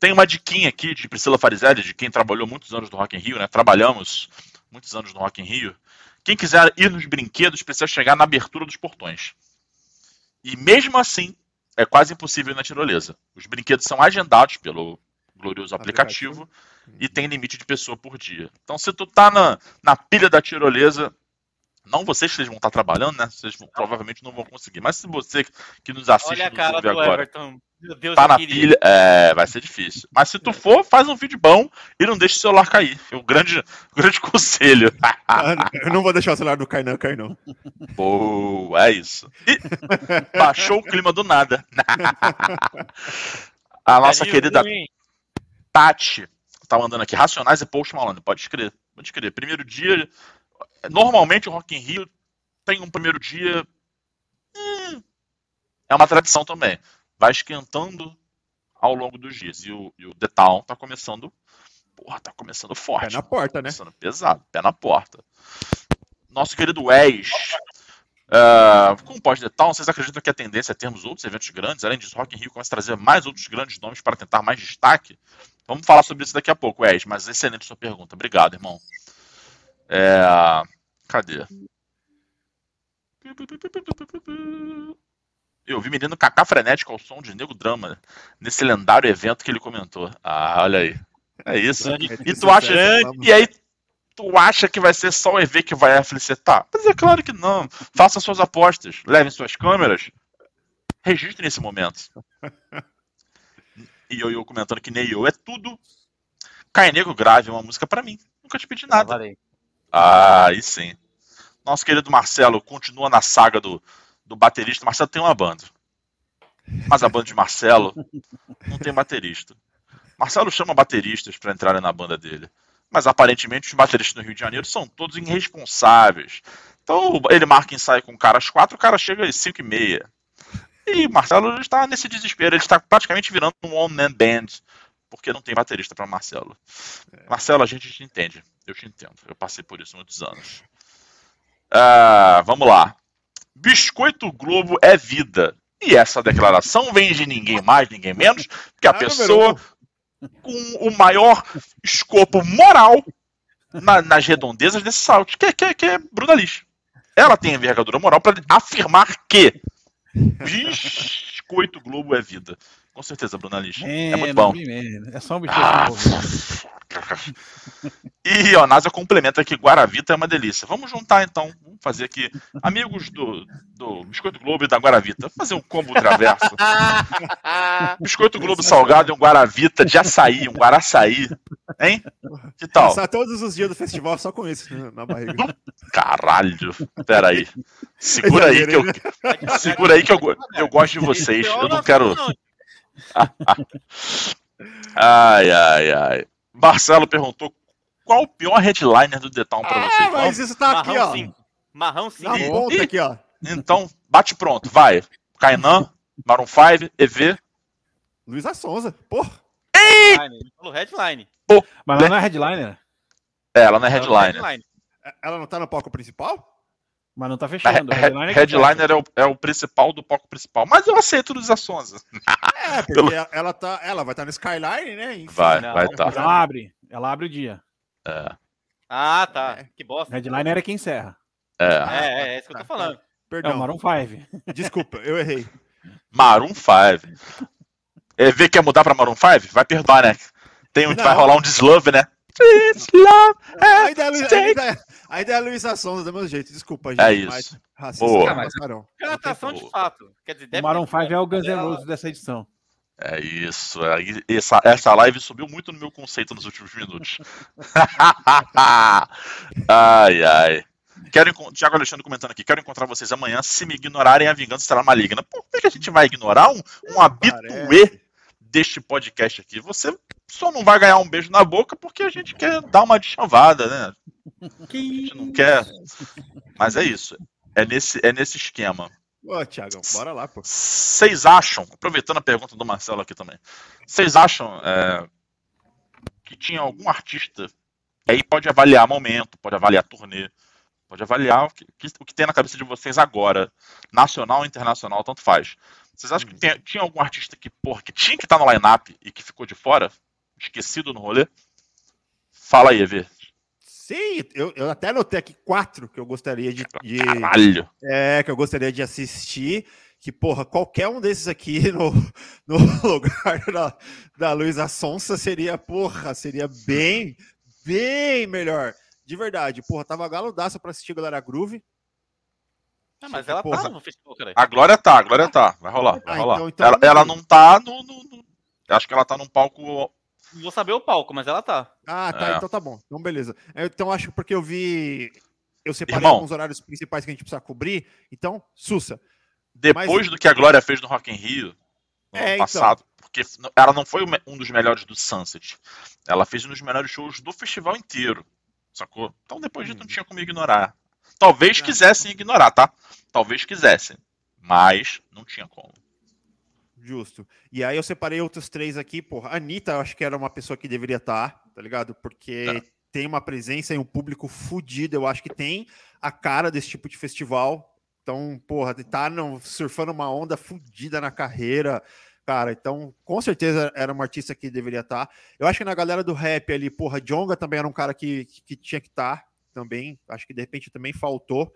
Tem uma diquinha aqui de Priscila Farizelli, de quem trabalhou muitos anos no Rock in Rio, né? Trabalhamos muitos anos no Rock in Rio. Quem quiser ir nos brinquedos precisa chegar na abertura dos portões. E mesmo assim, é quase impossível ir na tirolesa. Os brinquedos são agendados pelo glorioso aplicativo, aplicativo. e tem limite de pessoa por dia. Então, se tu tá na, na pilha da tirolesa, não vocês que vão estar trabalhando, né? Vocês vão, provavelmente não vão conseguir. Mas se você que nos assiste Olha a cara do agora, Everton. Meu Deus, tá na pilha, é, vai ser difícil. Mas se tu for, faz um vídeo bom e não deixe o celular cair. É o grande, grande conselho. Eu não vou deixar o celular do Kainan cair, não. Boa, é isso. E baixou o clima do nada. A nossa querida Tati tá mandando aqui, Racionais e Post Malone. Pode escrever, pode escrever. Primeiro dia, normalmente o Rock in Rio tem um primeiro dia... Hum, é uma tradição também vai esquentando ao longo dos dias. E o, e o The Town tá começando. Porra, tá começando forte. Pé na porta, né? Começando pesado, pé na porta. Nosso querido Wes. Uh, como pode The Town, vocês acreditam que a tendência é termos outros eventos grandes? Além disso, Rock in Rio começa a trazer mais outros grandes nomes para tentar mais destaque? Vamos falar sobre isso daqui a pouco, Wes, mas excelente sua pergunta. Obrigado, irmão. É, cadê? Eu vi menino Kaká frenético ao som de Nego Drama nesse lendário evento que ele comentou. Ah, olha aí. É isso. E tu acha. E aí, tu acha que vai ser só o EV que vai felicitar? Mas é claro que não. Faça suas apostas, levem suas câmeras, registrem esse momento. E eu, eu comentando que nem eu é tudo. Cai Negro Grave, uma música para mim. Nunca te pedi nada. Ah, aí sim. Nosso querido Marcelo continua na saga do do baterista. Marcelo tem uma banda. Mas a banda de Marcelo não tem baterista. Marcelo chama bateristas para entrarem na banda dele. Mas aparentemente os bateristas no Rio de Janeiro são todos irresponsáveis. Então ele marca ensaio com o cara às quatro, o cara chega às cinco e meia. E Marcelo está nesse desespero. Ele está praticamente virando um one-man band. Porque não tem baterista para Marcelo. É. Marcelo, a gente te entende. Eu te entendo. Eu passei por isso muitos anos. Uh, vamos lá. Biscoito Globo é vida. E essa declaração vem de ninguém mais, ninguém menos, que a ah, pessoa com o maior escopo moral na, nas redondezas desse salto, que, que, que é Bruna Lix. Ela tem envergadura moral para afirmar que Biscoito Globo é vida. Com certeza, Bruna Lix. É, é muito bom. É só um biscoito ah, E a NASA complementa que Guaravita é uma delícia. Vamos juntar então, vamos fazer aqui, amigos do, do Biscoito Globo e da Guaravita, fazer um combo traverso. Biscoito Globo salgado e um Guaravita de açaí, um Guaraçaí. Hein? Que tal? Passar todos os dias do festival só com isso né, na barriga. Caralho. Pera aí. Segura aí que eu. Segura aí que eu, eu gosto de vocês. Eu não quero. Ai, ai, ai. Marcelo perguntou qual o pior headliner do The Town pra é, vocês. Mas isso tá aqui, ó. Sim. Marrão sim. Na ponta aqui, ó. Então, bate pronto, vai. Kainan, Maroon 5, EV. Luísa Sonza, porra. Falou headline. Pô, Mas ela não é headliner? É, ela não é headliner. Ela não tá no palco principal? Mas não tá fechando. Headliner, headliner é, o, é, o, principal do palco principal. Mas eu aceito Luísa Sonza. É, porque Pelo... ela, tá, ela vai estar tá no Skyline, né? Enfim, vai, vai estar. Tá. Ela abre. Ela abre o dia. É. Ah, tá. É. Que bosta. Headliner é quem encerra. É. É, é, é isso que eu tô falando. Perdão. É o Maroon 5. Desculpa, eu errei. Maroon 5. É, vê que quer mudar pra Maroon 5? Vai perdoar, né? Tem um, vai rolar um deslove, né? É, ainda, é, ainda, é, ainda é a Luísa Sonza do mesmo jeito, desculpa, gente. É isso. Mas, Boa. Cantação de fato. Quer dizer, o Maroon 5 é o Guns N' Roses dessa edição. É isso. Essa, essa live subiu muito no meu conceito nos últimos minutos. ai, ai. Quero, Tiago Alexandre comentando aqui, quero encontrar vocês amanhã. Se me ignorarem, a vingança será maligna. Por que a gente vai ignorar um, um habituê deste podcast aqui? Você só não vai ganhar um beijo na boca porque a gente quer dar uma deschavada, né? A gente não quer. Mas é isso. É nesse, é nesse esquema. Ô, Thiago, bora lá, pô. Vocês acham, aproveitando a pergunta do Marcelo aqui também, vocês acham é, que tinha algum artista, aí pode avaliar momento, pode avaliar turnê, pode avaliar o que, o que tem na cabeça de vocês agora, nacional ou internacional, tanto faz. Vocês acham que Hum. tem- tinha algum artista que, porra, que tinha que estar no line-up e que ficou de fora? Esquecido no rolê? Fala aí, Evê. Sim, eu, eu até anotei aqui quatro que eu gostaria de, de- Caralho. é, que eu gostaria de assistir. Que, porra, qualquer um desses aqui no, no lugar da, da Luísa Sonsa seria, porra, seria bem, bem melhor. De verdade, porra, tava galudaça pra assistir Galera Groove. Ah, mas ela Porra. tá no festival, cara. A Glória tá, a Glória tá. Vai rolar, vai Ah, rolar. então- então ela, não ela não tá no, no- no- Acho que ela tá num palco. Não vou saber o palco, mas ela tá. Ah, tá, É. então tá bom. Então, beleza. É, Então, acho porque eu vi. Eu separei Irmão. alguns horários principais que a gente precisa cobrir. Então, Sussa. Depois do que a Glória fez no Rock in Rio no É, ano então. passado, porque ela não foi um dos melhores do Sunset. Ela fez um dos melhores shows do festival inteiro. Sacou? Então depois disso não Hum. tinha como ignorar. Talvez Ah. quisessem ignorar, tá? Talvez quisessem. Mas não tinha como. Justo. E aí eu separei outros três aqui, porra. A Anitta, eu acho que era uma pessoa que deveria estar, tá ligado? Porque Tá. tem uma presença e um público fudido. Eu acho que tem a cara desse tipo de festival. Então, porra, tá no- surfando uma onda fudida na carreira. Cara, então, com certeza era uma artista que deveria estar. Eu acho que na galera do rap ali, porra, Jonga também era um cara que, que, que tinha que estar também. Acho que de repente também faltou.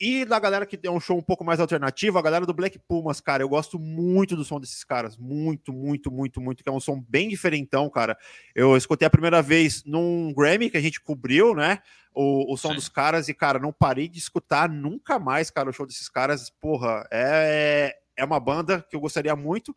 E da galera que tem um show um pouco mais alternativo, a galera do Black Pumas, cara, eu gosto muito do som desses caras, muito, muito, muito, muito, que é um som bem diferentão, cara. Eu escutei a primeira vez num Grammy que a gente cobriu, né, o, o som Sim. dos caras, e, cara, não parei de escutar nunca mais, cara, o show desses caras, porra, é, é uma banda que eu gostaria muito.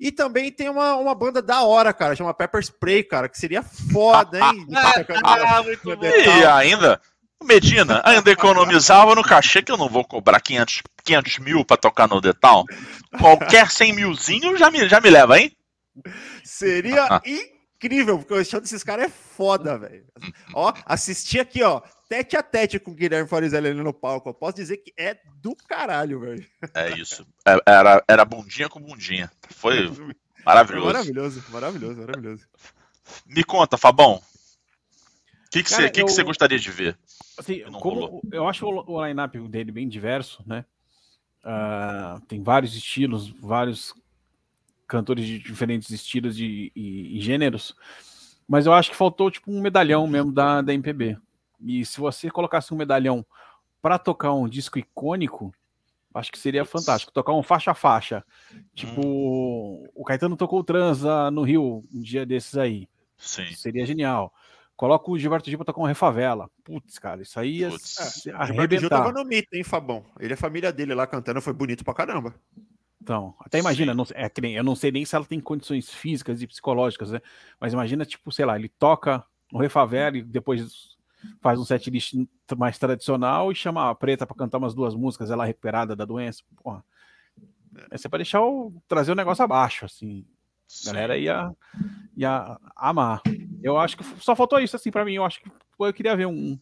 E também tem uma, uma banda da hora, cara, chama Pepper Spray, cara, que seria foda, hein? Ah, muito bom. E ainda, o Medina ainda economizava no cachê que eu não vou cobrar 500, 500 mil pra tocar no Detal. Qualquer 100 milzinho já me, já me leva, hein? Seria incrível, porque o show desses caras é foda, velho. Ó, assisti aqui, ó, tete a tete com o Guilherme Farizelli ali no palco. Eu posso dizer que é do caralho, velho. É isso. É- Era, era bundinha com bundinha. Foi Foi maravilhoso. maravilhoso, maravilhoso, maravilhoso. Me conta, Fabão. O que, que, Cara, você, que que você gostaria de ver? Assim, como eu acho o, o line-up dele bem diverso, né? Ah, tem vários estilos, vários cantores de diferentes estilos de, e, e gêneros, mas eu acho que faltou tipo um medalhão mesmo da, da MPB. E se você colocasse um medalhão para tocar um disco icônico, acho que seria fantástico. Tocar um faixa a faixa, tipo o Caetano tocou o Transa no Rio um dia desses aí. Sim. Seria genial. Coloca o Gilberto Gil pra tocar uma refavela. Putz, cara, isso aí ia Putz. O Gilberto Gil arrebentar. tava no mito, hein, Fabão? Ele e a família dele lá cantando, foi bonito pra caramba. Então, até imagina, não, é eu não sei nem se ela tem condições físicas e psicológicas, né? Mas imagina, tipo, sei lá, ele toca no refavela e depois faz um setlist mais tradicional e chama a preta pra cantar umas duas músicas, ela recuperada da doença. Porra. Essa é pra deixar o. trazer o negócio abaixo, assim. A galera ia, ia amar. Eu acho que só faltou isso, assim, pra mim. Eu acho que eu queria ver um,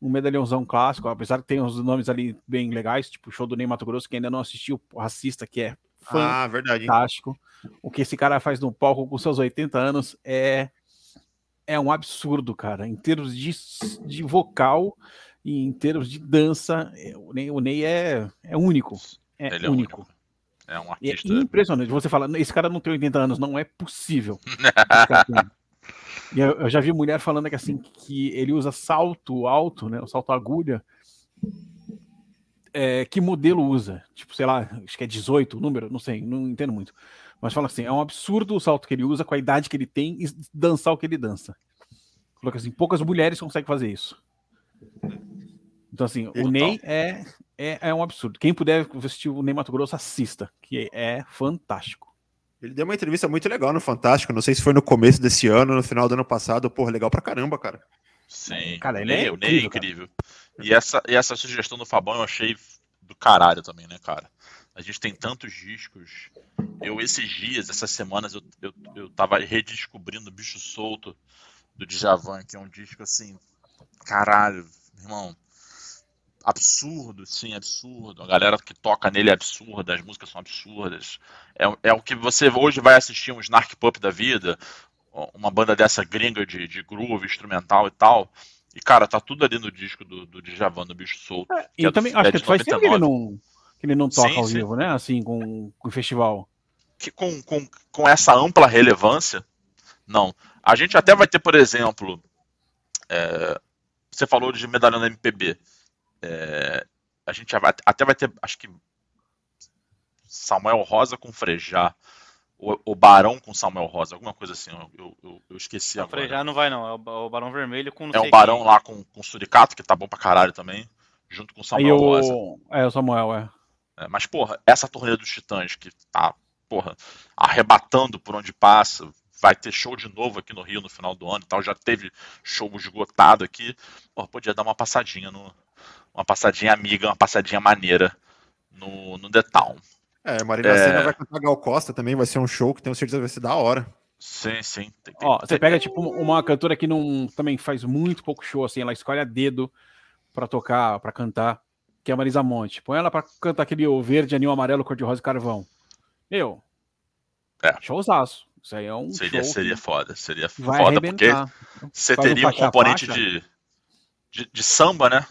um medalhãozão clássico, apesar que tem uns nomes ali bem legais, tipo o show do Ney Mato Grosso, que ainda não assistiu, o Racista, que é Ah, verdade. fantástico. O que esse cara faz no palco com seus 80 anos é é um absurdo, cara. Em termos de, de vocal e em termos de dança, é, o Ney, o Ney é, é único. É Ele é único. único. É um E é artista. impressionante. Você fala, esse cara não tem 80 anos, não é possível. Esse cara tem. E eu, eu já vi mulher falando que assim que ele usa salto alto, né? O salto agulha. É, que modelo usa? Tipo, sei lá, acho que é 18 o número, não sei, não entendo muito. Mas fala assim, é um absurdo o salto que ele usa com a idade que ele tem e dançar o que ele dança. Coloca assim, poucas mulheres conseguem fazer isso. Então, assim, o Total. Ney é, é, é um absurdo. Quem puder assistir o Ney Mato Grosso, assista, que é fantástico. Ele deu uma entrevista muito legal no Fantástico. Não sei se foi no começo desse ano, no final do ano passado. Porra, legal pra caramba, cara. Sim. Cara, o ele é é incrível, cara. incrível. E essa, e essa sugestão do Fabão eu achei do caralho também, né, cara? A gente tem tantos discos. Eu, esses dias, essas semanas, eu, eu, eu tava redescobrindo o Bicho Solto do Djavan, que é um disco assim. caralho, irmão. Absurdo, sim, absurdo. A galera que toca nele é absurda, as músicas são absurdas. É, é o que você hoje vai assistir um Snark Pup da vida, uma banda dessa gringa de, de groove, instrumental e tal. E, cara, tá tudo ali no disco do, do Djavan, do Bicho Solto. É, e eu é também do, acho é que faz tempo que ele 99. não, que ele não toca Sim, ao sim. vivo, né? Assim, com, com festival. que com, com, com essa ampla relevância, não. A gente até vai ter, por exemplo, é, você falou de medalhão da MPB. É, a gente vai- até vai ter, acho que Samuel Rosa com Frejá, o, o Barão com Samuel Rosa, alguma coisa assim, eu, eu- eu- esqueci O agora. Frejá não vai, não. É o, o Barão Vermelho com não É sei o Barão quem. lá com, com Suricato, que tá bom pra caralho também, junto com Aí Samuel Rosa. o. É, o Samuel, é. É, mas, porra, essa turnê dos Titãs que tá, porra, arrebatando por onde passa, vai ter show de novo aqui no Rio no final do ano e tal, já teve show esgotado aqui, porra, podia dar uma passadinha no. Uma passadinha amiga, uma passadinha maneira no, no The Town. É, Marina É. Senna vai cantar Gal Costa também, vai ser um show que tenho certeza vai ser da hora. Sim, sim. Tem, tem- Ó, você tem- pega, tipo, uma cantora que não também faz muito pouco show, assim, ela escolhe a dedo pra tocar, pra cantar, que é a Marisa Monte. Põe ela pra cantar aquele o verde, anil amarelo, cor-de-rosa e carvão. Meu, É. showzaço. Isso aí é um Seria, show seria foda, seria vai foda, porque você Faz um teria um faixa a componente de, de, de samba, né?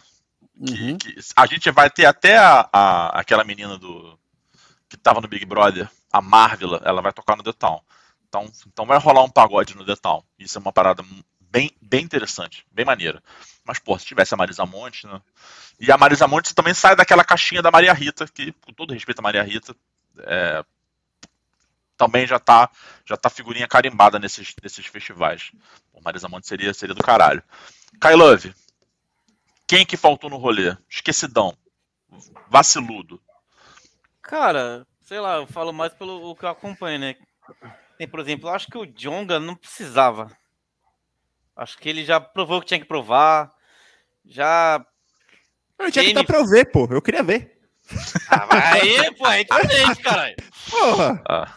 Que- Uhum. que a gente vai ter até a, a- aquela menina do que tava no Big Brother, a Marvila, ela vai tocar no The Town. Então, então vai rolar um pagode no The Town. Isso é uma parada bem, bem interessante, bem maneira. Mas, pô, se tivesse a Marisa Monte, né? E a Marisa Monte também sai daquela caixinha da Maria Rita, que, com todo respeito à Maria Rita, é, também já tá, já tá figurinha carimbada nesses, nesses festivais. Pô, Marisa Monte seria, seria do caralho. Kai Love, quem que faltou no rolê? Esquecidão. Vaciludo. Cara, sei lá, eu falo mais pelo o que eu acompanho, né? Tem, por exemplo, eu acho que o Jonga não precisava. Acho que ele já provou o que tinha que provar. Já. Eu tinha que estar pra eu ver, pô. Eu queria ver. Ah, aí, pô, é diferente, caralho. Porra! Ah,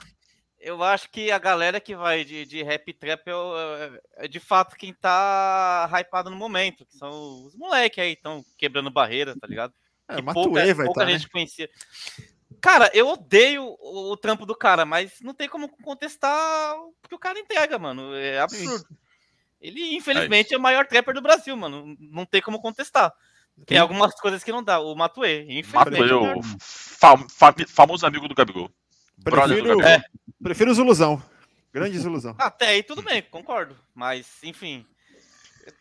Eu acho que a galera que vai de, de rap trap é, é- é de fato quem tá hypado no momento. Que são os moleques aí, estão quebrando barreira, tá ligado? É, que Matuê pouca, vai pouca estar, né? gente conhecia. Cara, eu odeio o, o trampo do cara, mas não tem como contestar o que o cara entrega, mano. É absurdo. Ele, infelizmente, é, o maior trapper do Brasil, mano. Não tem como contestar. Tem algumas coisas que não dá. O Matuê, infelizmente. Matuê, é o fam- fam- famoso amigo do Gabigol. Brother do Prefiro, Gabigol. É. prefiro ilusão. Grandes ilusão. Até aí tudo bem, concordo. Mas, enfim.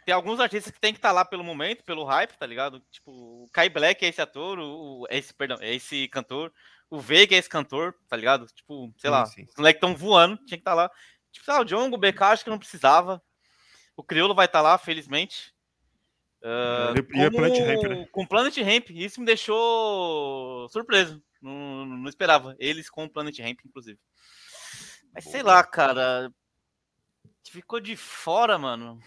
Tem alguns artistas que tem que estar lá pelo momento, pelo hype, tá ligado? Tipo, o Kai Black é esse ator, o, é esse, perdão, é esse cantor, o Veiga é esse cantor, tá ligado? Tipo, sei lá, sim. os moleques estão voando, tinha que estar lá. Tipo, sei lá, o Djongo, o BK, acho que não precisava. O Criolo vai estar lá, felizmente. Ah, E o Planet Ramp, né? Com o Planet Ramp, isso me deixou surpreso. Não, não esperava. Eles com o Planet Ramp, inclusive. Mas sei lá, cara. Ficou de fora, mano.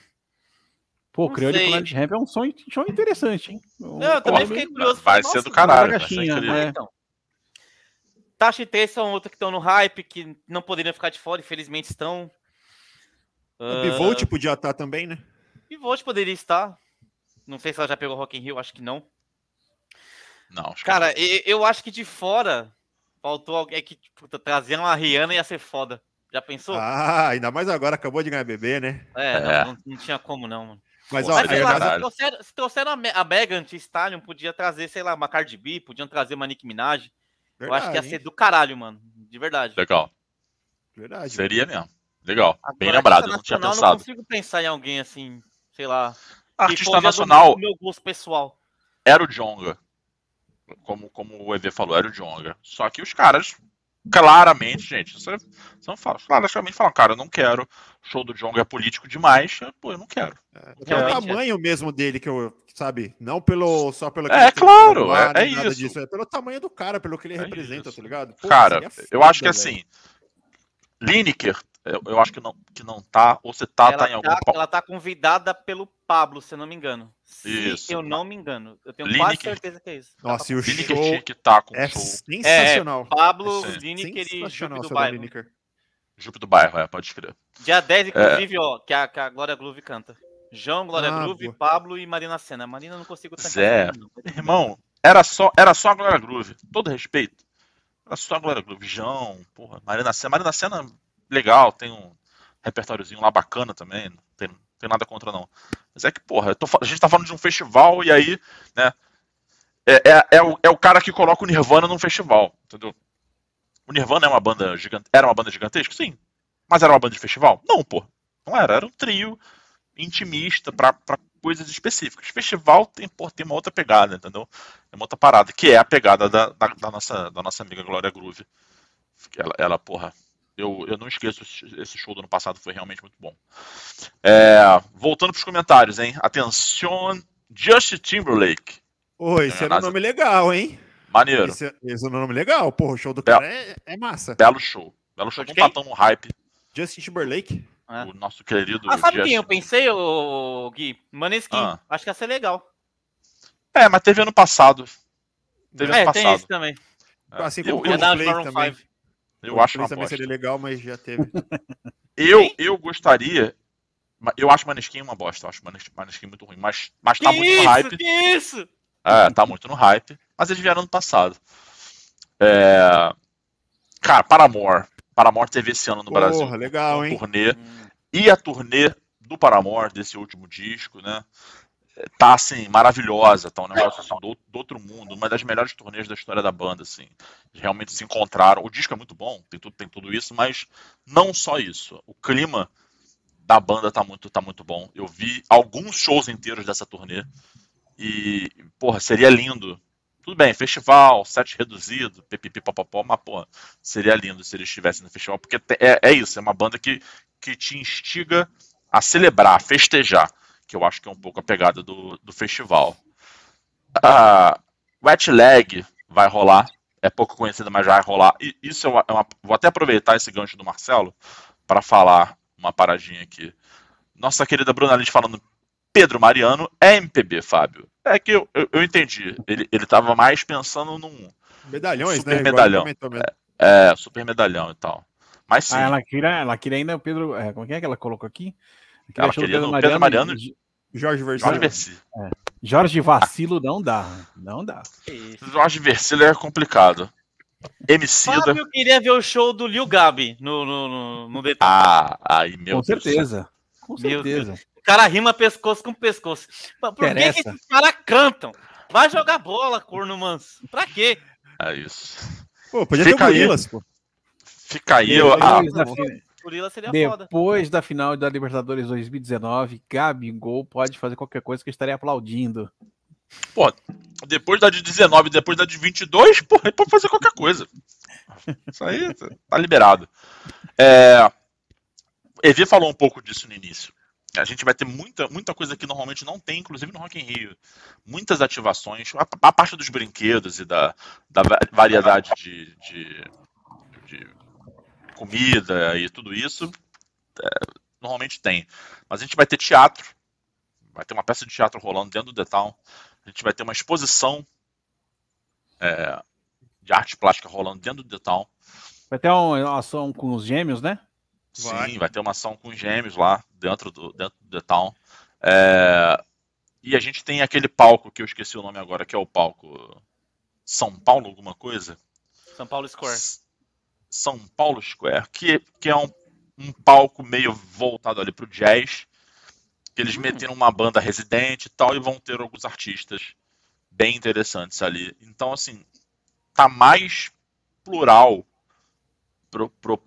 Pô, Não Crioulo sei. e Planet Ramp é um som, som interessante, hein? Um- Não, eu também fiquei curioso. Vai ser do "Nossa, caralho, ser caixinha, incrível. né? então. Taxa e T são outros que estão no hype, que não poderiam ficar de fora, infelizmente estão. O Ah, Bivolt podia estar também, né? Pivote poderia estar. Não sei se ela já pegou Rock in Rio, acho que não. Não, acho que Cara, e- eu acho que de fora faltou alguém que tipo, trazer uma Rihanna ia ser foda. Já pensou? Ah, ainda mais agora, acabou de ganhar bebê, né? é, é. Não, não, não tinha como não, mano. Mas, Pô, ó, Mas sei seria lá, é, se trouxeram, se trouxeram a, Me- a Megan Thee Stallion, podia trazer, sei lá, uma Cardi B, podiam trazer uma Nicki Minaj. eu acho que ia verdade, ser hein? do caralho, mano. De verdade. legal. Verdade. Seria mesmo. Legal. Bem Agora, lembrado, artista não tinha pensado. Não consigo pensar em alguém assim, sei lá. Artista nacional meu gosto pessoal. era o Jonga. Como, como o EV falou, era o Jonga. Só que os caras, claramente, gente, você, você não fala, claramente falam, cara, eu não quero. O show do Jonga é político demais. Pô, eu não quero. É o Realmente, tamanho mesmo dele que eu, sabe? Não pelo só pelo que É, claro, é- é isso. disso, é pelo tamanho do cara, pelo que ele É representa, isso. tá ligado? Pô, Cara, seria eu acho que foda, velho. assim, Lineker, eu, eu acho que não, que não tá, ou você tá, ela, tá em algum tá, ela tá convidada pelo Pablo, se eu não me engano. Se Isso. eu não me engano. Eu tenho quase Lineker. certeza que é isso. Nossa, e o Lineker show tinha que tá com é show. sensacional. Pablo, Isso é Lineker e Jupe sensacional do Bairro. Lineker. Jupe do bairro, é, pode escrever. Dia 10, inclusive, ó, que a, que a Glória Groove canta. João, Glória Ah, Groove, boa. Pablo e Marina Senna. Marina eu não consigo tancar Zé. não. Irmão, era só, era só a Glória Groove. Todo respeito. Era só a Glória Groove. João, porra, Marina Senna. Marina Senna, legal, tem um repertóriozinho lá bacana também. Não tem, não tem nada contra, não. Mas é que, porra, tô a gente tá falando de um festival e aí, né? É, é, é, o, é o cara que coloca o Nirvana num festival, entendeu? O Nirvana é uma banda gigante, era uma banda gigantesca? Sim. Mas era uma banda de festival? Não, pô. Não era. Era um trio intimista pra, pra coisas específicas. Festival tem, pô, tem uma outra pegada, entendeu? É uma outra parada, que é a pegada da, da, da nossa, da nossa amiga Glória Groove. Ela, ela porra, eu, eu não esqueço esse- show do ano passado, foi realmente muito bom. É, voltando pros comentários, hein? Atenção, Justin Timberlake. Pô, esse era um nome legal, hein? Maneiro. Esse, esse é um nome legal. Porra, o show do Bel- cara é, é massa. Belo show. Belo show. De bater um hype. Justin Timberlake. É. O nosso querido. Ah, sabe Justin. quem eu pensei, ô, Gui? Maneskin. Ah. Acho que ia ser legal. É, mas teve ano passado. Teve É, ano tem passado. esse também. É. Assim eu, como eu, dar Coldplay também. 5. Eu acho uma também bosta. seria legal, mas já teve. Eu, eu gostaria. Eu acho Maneskin uma bosta. Eu acho Manes- Maneskin muito ruim. Mas, mas Que tá muito no isso, hype. que isso? É, tá muito no hype. Mas eles vieram ano passado. É... Cara, Paramore. Paramore teve esse ano no Porra, Brasil. legal, um hein? turnê. Hum, E a turnê do Paramore, desse último disco, né? Tá assim, maravilhosa, tá um negócio assim, do, do outro mundo, uma das melhores turnês da história da banda, assim. Realmente se encontraram. O disco é muito bom, tem tudo, tem tudo isso, mas não só isso. O clima da banda tá muito, tá muito bom. Eu vi alguns shows inteiros dessa turnê. E, porra, seria lindo. Tudo bem, festival, set reduzido, pipipi, popopó, mas, porra, seria lindo se eles estivessem no festival, porque é, é isso, é uma banda que, que te instiga a celebrar, a festejar, que eu acho que é um pouco a pegada do, do festival. Ah, Wet Leg vai rolar, é pouco conhecida, mas vai rolar. E isso é uma, é uma- vou até aproveitar esse gancho do Marcelo para falar uma paradinha aqui. Nossa querida Bruna Lins falando Pedro Mariano é MPB, Fábio. É que eu, eu, eu entendi. Ele, ele tava mais pensando num Medalhões, Super né? Medalhão. mesmo. é, super medalhão e tal. Mas sim, Ah, ela queria, ela queria ainda o Pedro. É, como é que ela colocou aqui? Ela o queria no Pedro Mariano. e- Jorge Jorge Versilo. Versilo. Jorge Vacilo não dá. Não dá. Jorge Versilo é complicado. Emicida. Fábio queria ver o show do Lil Gabi no, no, no, no detalhe. Ah, aí, meu Com Deus. certeza. Com Meu certeza. O cara rima pescoço com pescoço. Por que, que esses caras cantam? Vai jogar bola, corno manso. Pra quê? É isso. Pô, podia Fica ter o aí. Gorilas, pô. Fica aí. eu- ah, Seria foda. depois da final da Libertadores 2019, Gabigol pode fazer qualquer coisa que eu estaria aplaudindo. pô, depois da de 19, depois da de 22, pô, ele pode fazer qualquer coisa. Isso aí tá liberado. É, Evi falou um pouco disso no início. A gente vai ter muita, muita coisa que normalmente não tem, inclusive no Rock in Rio. Muitas ativações, a, a parte dos brinquedos e da, da va- variedade de, de, de comida e tudo isso, é, normalmente tem. Mas a gente vai ter teatro, vai ter uma peça de teatro rolando dentro do The Town. A gente vai ter uma exposição é, de arte plástica rolando dentro do The Town. Vai ter uma ação com os gêmeos, né? Vai. Sim, vai ter uma ação com os gêmeos lá dentro do, dentro do The Town. É, e a gente tem aquele palco que eu esqueci o nome agora, que é o palco São Paulo alguma coisa? São Paulo Square. S- São Paulo Square, que, que é um, um palco meio voltado ali pro jazz, que eles Hum. meteram uma banda residente e tal, e vão ter alguns artistas bem interessantes ali. Então, assim, tá mais plural pro, pro,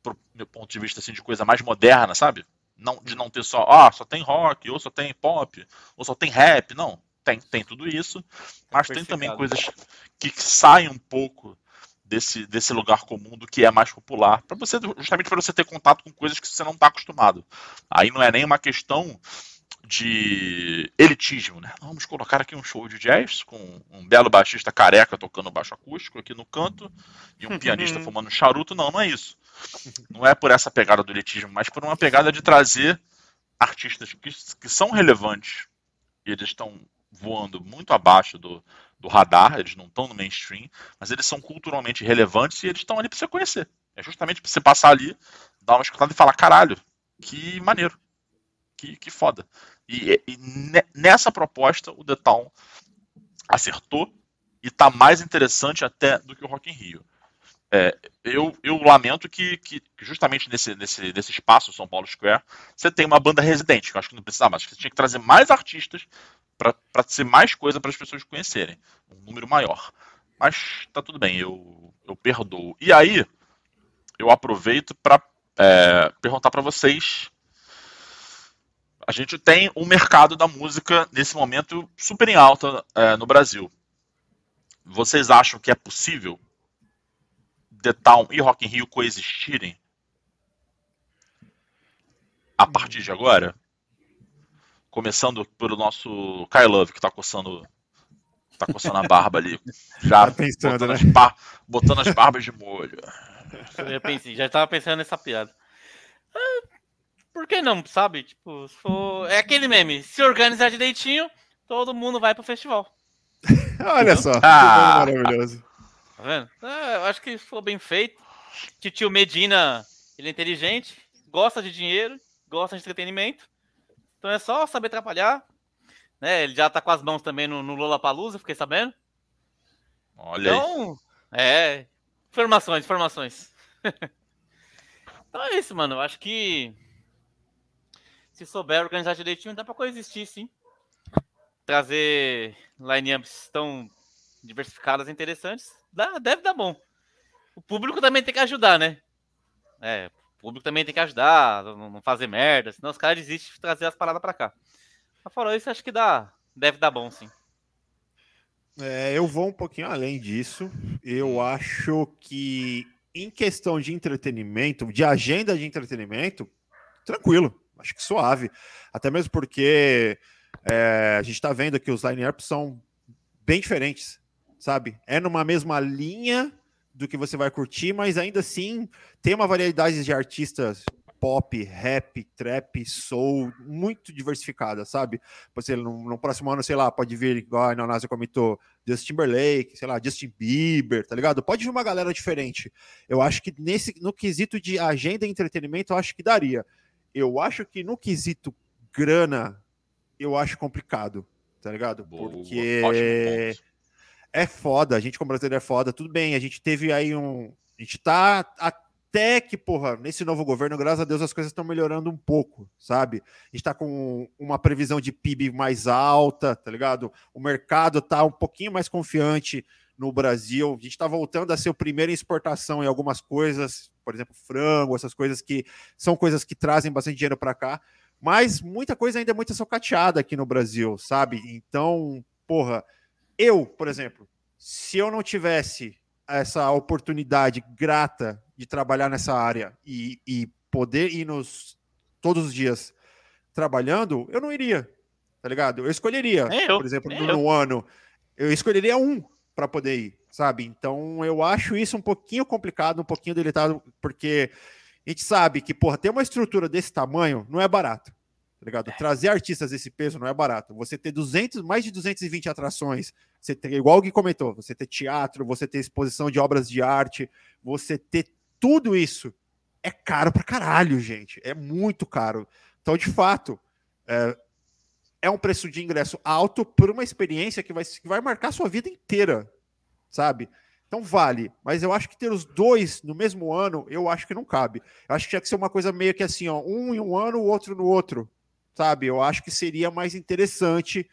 pro meu ponto de vista assim, de coisa mais moderna, sabe? Não, de não ter só, ah, só tem rock, ou só tem pop, ou só tem rap, não. Tem, tem tudo isso, mas tem também coisas que saem um pouco desse, desse lugar comum do que é mais popular, para você justamente para você ter contato com coisas que você não está acostumado. Aí não é nem uma questão de elitismo, né? Vamos colocar aqui um show de jazz com um belo baixista careca tocando baixo acústico aqui no canto e um pianista fumando charuto. Não, não é isso. Não é por essa pegada do elitismo, mas por uma pegada de trazer artistas que, que são relevantes e eles estão voando muito abaixo do, do radar, eles não estão no mainstream, mas eles são culturalmente relevantes e eles estão ali para você conhecer. É justamente para você passar ali, dar uma escutada e falar: caralho, que maneiro, que, que foda. E, e nessa proposta, o The Town acertou e está mais interessante até do que o Rock in Rio. É, eu, eu, lamento que, que, justamente nesse, nesse, nesse espaço, São Paulo Square, você tem uma banda residente, que eu acho que não precisava, mas que você tinha que trazer mais artistas para ser mais coisa para as pessoas conhecerem, um número maior. Mas tá tudo bem, eu, eu perdoo. E aí, eu aproveito para é, perguntar para vocês. A gente tem um mercado da música nesse momento super em alta é, no Brasil. Vocês acham que é possível The Town e Rock in Rio coexistirem a partir de agora? Começando pelo nosso Kai Love, que tá coçando tá coçando a barba ali. Já tá pensando, botando, né? as bar... botando as barbas de molho. Eu pensei, já estava pensando nessa piada. Ah, por que não, sabe? Tipo, for... é aquele meme. Se organizar direitinho, todo mundo vai pro festival. Olha só, ah. maravilhoso. Tá vendo? É, eu acho que foi bem feito. Titio Medina, ele é inteligente, gosta de dinheiro, gosta de entretenimento. Então é só saber atrapalhar. Né? Ele já tá com as mãos também no, no Lola Palusa, fiquei sabendo. Olha então, aí. é. Informações, informações. então é isso, mano. Eu acho que se souber organizar direitinho, dá pra coexistir, sim. Trazer line-ups tão diversificadas e interessantes dá, deve dar bom. O público também tem que ajudar, né? É, público também tem que ajudar, não fazer merda, senão os caras desistem de trazer as paradas pra cá. Mas falou isso, acho que dá, deve dar bom, sim. É, eu vou um pouquinho além disso. Eu acho que em questão de entretenimento, de agenda de entretenimento, tranquilo, acho que suave. Até mesmo porque é, a gente está vendo que os line-ups são bem diferentes sabe? É numa mesma linha do que você vai curtir, mas ainda assim tem uma variedade de artistas pop, rap, trap, soul, muito diversificada, sabe? Você, no, no, próximo ano, sei lá, pode vir, igual a Inanásia comentou, Justin Timberlake, sei lá, Justin Bieber, tá ligado? Pode vir uma galera diferente. Eu acho que nesse, no quesito de agenda e entretenimento, eu acho que daria. Eu acho que no quesito grana, eu acho complicado, tá ligado? Porque... É foda, a gente como brasileiro é foda, tudo bem, a gente teve aí um. A gente tá até que, porra, nesse novo governo, graças a Deus, as coisas estão melhorando um pouco, sabe? A gente tá com uma previsão de PIB mais alta, tá ligado? O mercado tá um pouquinho mais confiante no Brasil. A gente tá voltando a ser o primeiro em exportação em algumas coisas, por exemplo, frango, essas coisas que são coisas que trazem bastante dinheiro para cá. Mas muita coisa ainda é muito socateada aqui no Brasil, sabe? Então, porra, eu, por exemplo, se eu não tivesse essa oportunidade grata de trabalhar nessa área e, e poder ir nos todos os dias trabalhando, eu não iria, tá ligado? Eu escolheria, eu, por exemplo, no, no ano, eu escolheria um para poder ir, sabe? Então eu acho isso um pouquinho complicado, um pouquinho delicado, porque a gente sabe que, porra, ter uma estrutura desse tamanho não é barato tá ligado? Trazer artistas desse peso não é barato. Você ter 200, mais de 220 atrações, você ter, igual o Gui comentou, você ter teatro, você ter exposição de obras de arte, você ter tudo isso é caro pra caralho, gente. É muito caro. Então, de fato, é, é um preço de ingresso alto por uma experiência que vai, que vai marcar a sua vida inteira, sabe? Então vale, mas eu acho que ter os dois no mesmo ano, eu acho que não cabe. Eu acho que tinha que ser uma coisa meio que assim, ó, um em um ano, o outro no outro, sabe? Eu acho que seria mais interessante,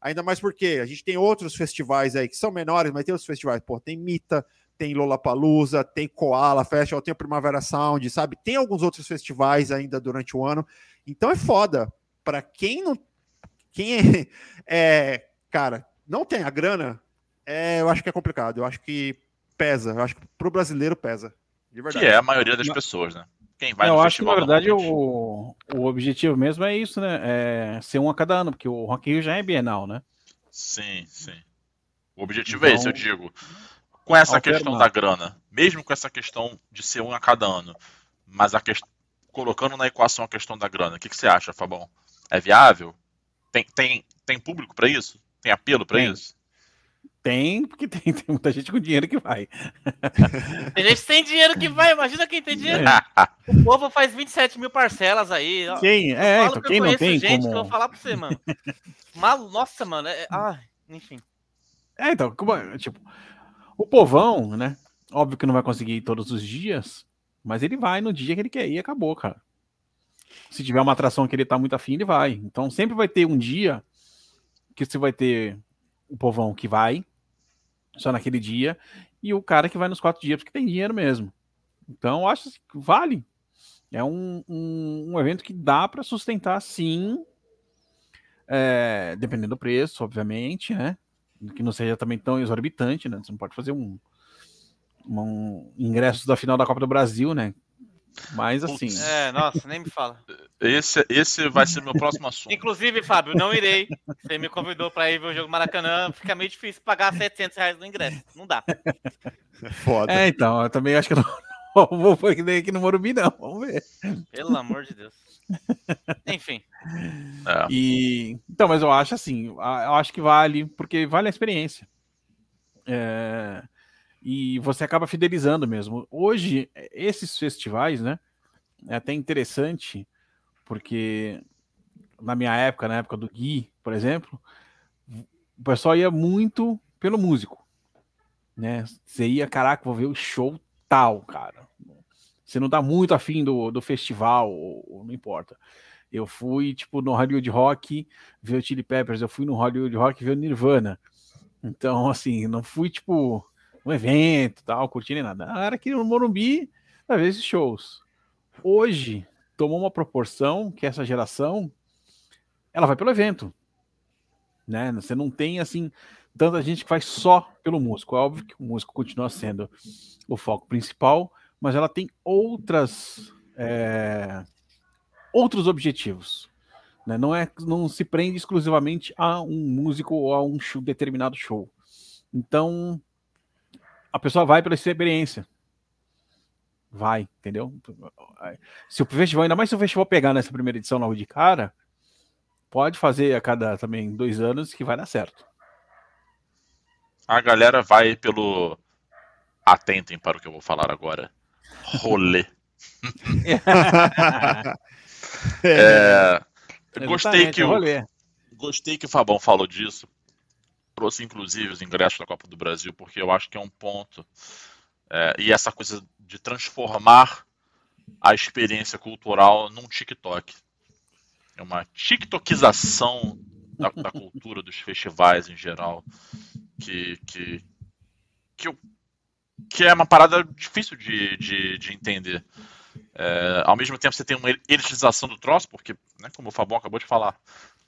ainda mais porque a gente tem outros festivais aí que são menores, mas tem outros festivais, pô, tem Mita, tem Lollapalooza, tem Koala Festival, tem o Primavera Sound, sabe? Tem alguns outros festivais ainda durante o ano. Então é foda. Para quem não quem é, é, cara, não tem a grana, é, eu acho que é complicado. Eu acho que pesa. Eu acho que pro brasileiro pesa. De verdade. Que é a maioria das pessoas, né? Quem vai eu acho que, na verdade, o, o objetivo mesmo é isso, né? É ser um a cada ano, porque o Rock Rio já é bienal, né? Sim, sim. O objetivo então, é esse, eu digo. Com essa questão da grana, mesmo com essa questão de ser um a cada ano, mas a questão colocando na equação a questão da grana, o que, que você acha, Fabão? É viável? Tem, tem, tem público para isso? Tem apelo para isso? Tem, porque tem, tem muita gente com dinheiro que vai. Tem gente que tem dinheiro que vai, imagina quem tem dinheiro. O povo faz 27 mil parcelas aí. Quem, é, então que quem não tem gente que eu como. vou falar pra você, mano. Malu, nossa, mano. É, ah, enfim. É, então, como é, tipo, o povão, né? Óbvio que não vai conseguir ir todos os dias, mas ele vai no dia que ele quer ir e acabou, cara. Se tiver uma atração que ele tá muito afim, ele vai. Então sempre vai ter um dia que você vai ter o povão que vai, só naquele dia, e o cara que vai nos quatro dias, porque tem dinheiro mesmo. Então acho que vale. É um, um, um evento que dá para sustentar sim, é, dependendo do preço, obviamente, né? que não seja também tão exorbitante, né? Você não pode fazer um, um ingresso da final da Copa do Brasil, né? Mas assim, Putz. É, nossa, nem me fala. Esse, esse vai ser meu próximo assunto. Inclusive, Fábio, não irei. Você me convidou pra ir ver o jogo Maracanã. Fica meio difícil pagar 700 reais no ingresso. Não dá. Foda. é, então, eu também acho que eu não, não vou fazer aqui no Morumbi, não. Vamos ver. Pelo amor de Deus. Enfim. É. E então, mas eu acho assim, eu acho que vale, porque vale a experiência. É, e você acaba fidelizando mesmo. Hoje, esses festivais, né? É até interessante, porque na minha época, na época do Gui, por exemplo, o pessoal ia muito pelo músico. Né? Você ia, caraca, vou ver o show tal, cara. Você não tá muito afim do, do festival, ou- ou não importa. Eu fui, tipo, no Hollywood Rock ver o Chili Peppers, eu fui no Hollywood Rock ver o Nirvana. Então, assim, não fui, tipo, um evento, tal, curtindo nem nada. Era aqui no Morumbi ver esses shows. Hoje, tomou uma proporção que essa geração, ela vai pelo evento. Né? Você não tem, assim, tanta gente que vai só pelo músico. É óbvio que o músico continua sendo o foco principal, mas ela tem outras... é, outros objetivos. né? Não, é, não se prende exclusivamente a um músico ou a um show- determinado show. Então, a pessoa vai pela experiência. Vai, entendeu? Se o festival, ainda mais se o festival pegar nessa primeira edição logo de cara, pode fazer a cada também dois anos que vai dar certo. A galera vai pelo. Atentem para o que eu vou falar agora. Rolê. É, gostei que é o, rolê. Gostei que o Fabão falou disso. Trouxe inclusive os ingressos da Copa do Brasil, porque eu acho que é um ponto. É, e essa coisa de transformar a experiência cultural num TikTok. É uma TikTokização da, da cultura dos festivais em geral. Que, que, que, eu- que é uma parada difícil de, de, de entender. É, ao mesmo tempo, você tem uma elitização do troço, porque, né, como o Fabão acabou de falar,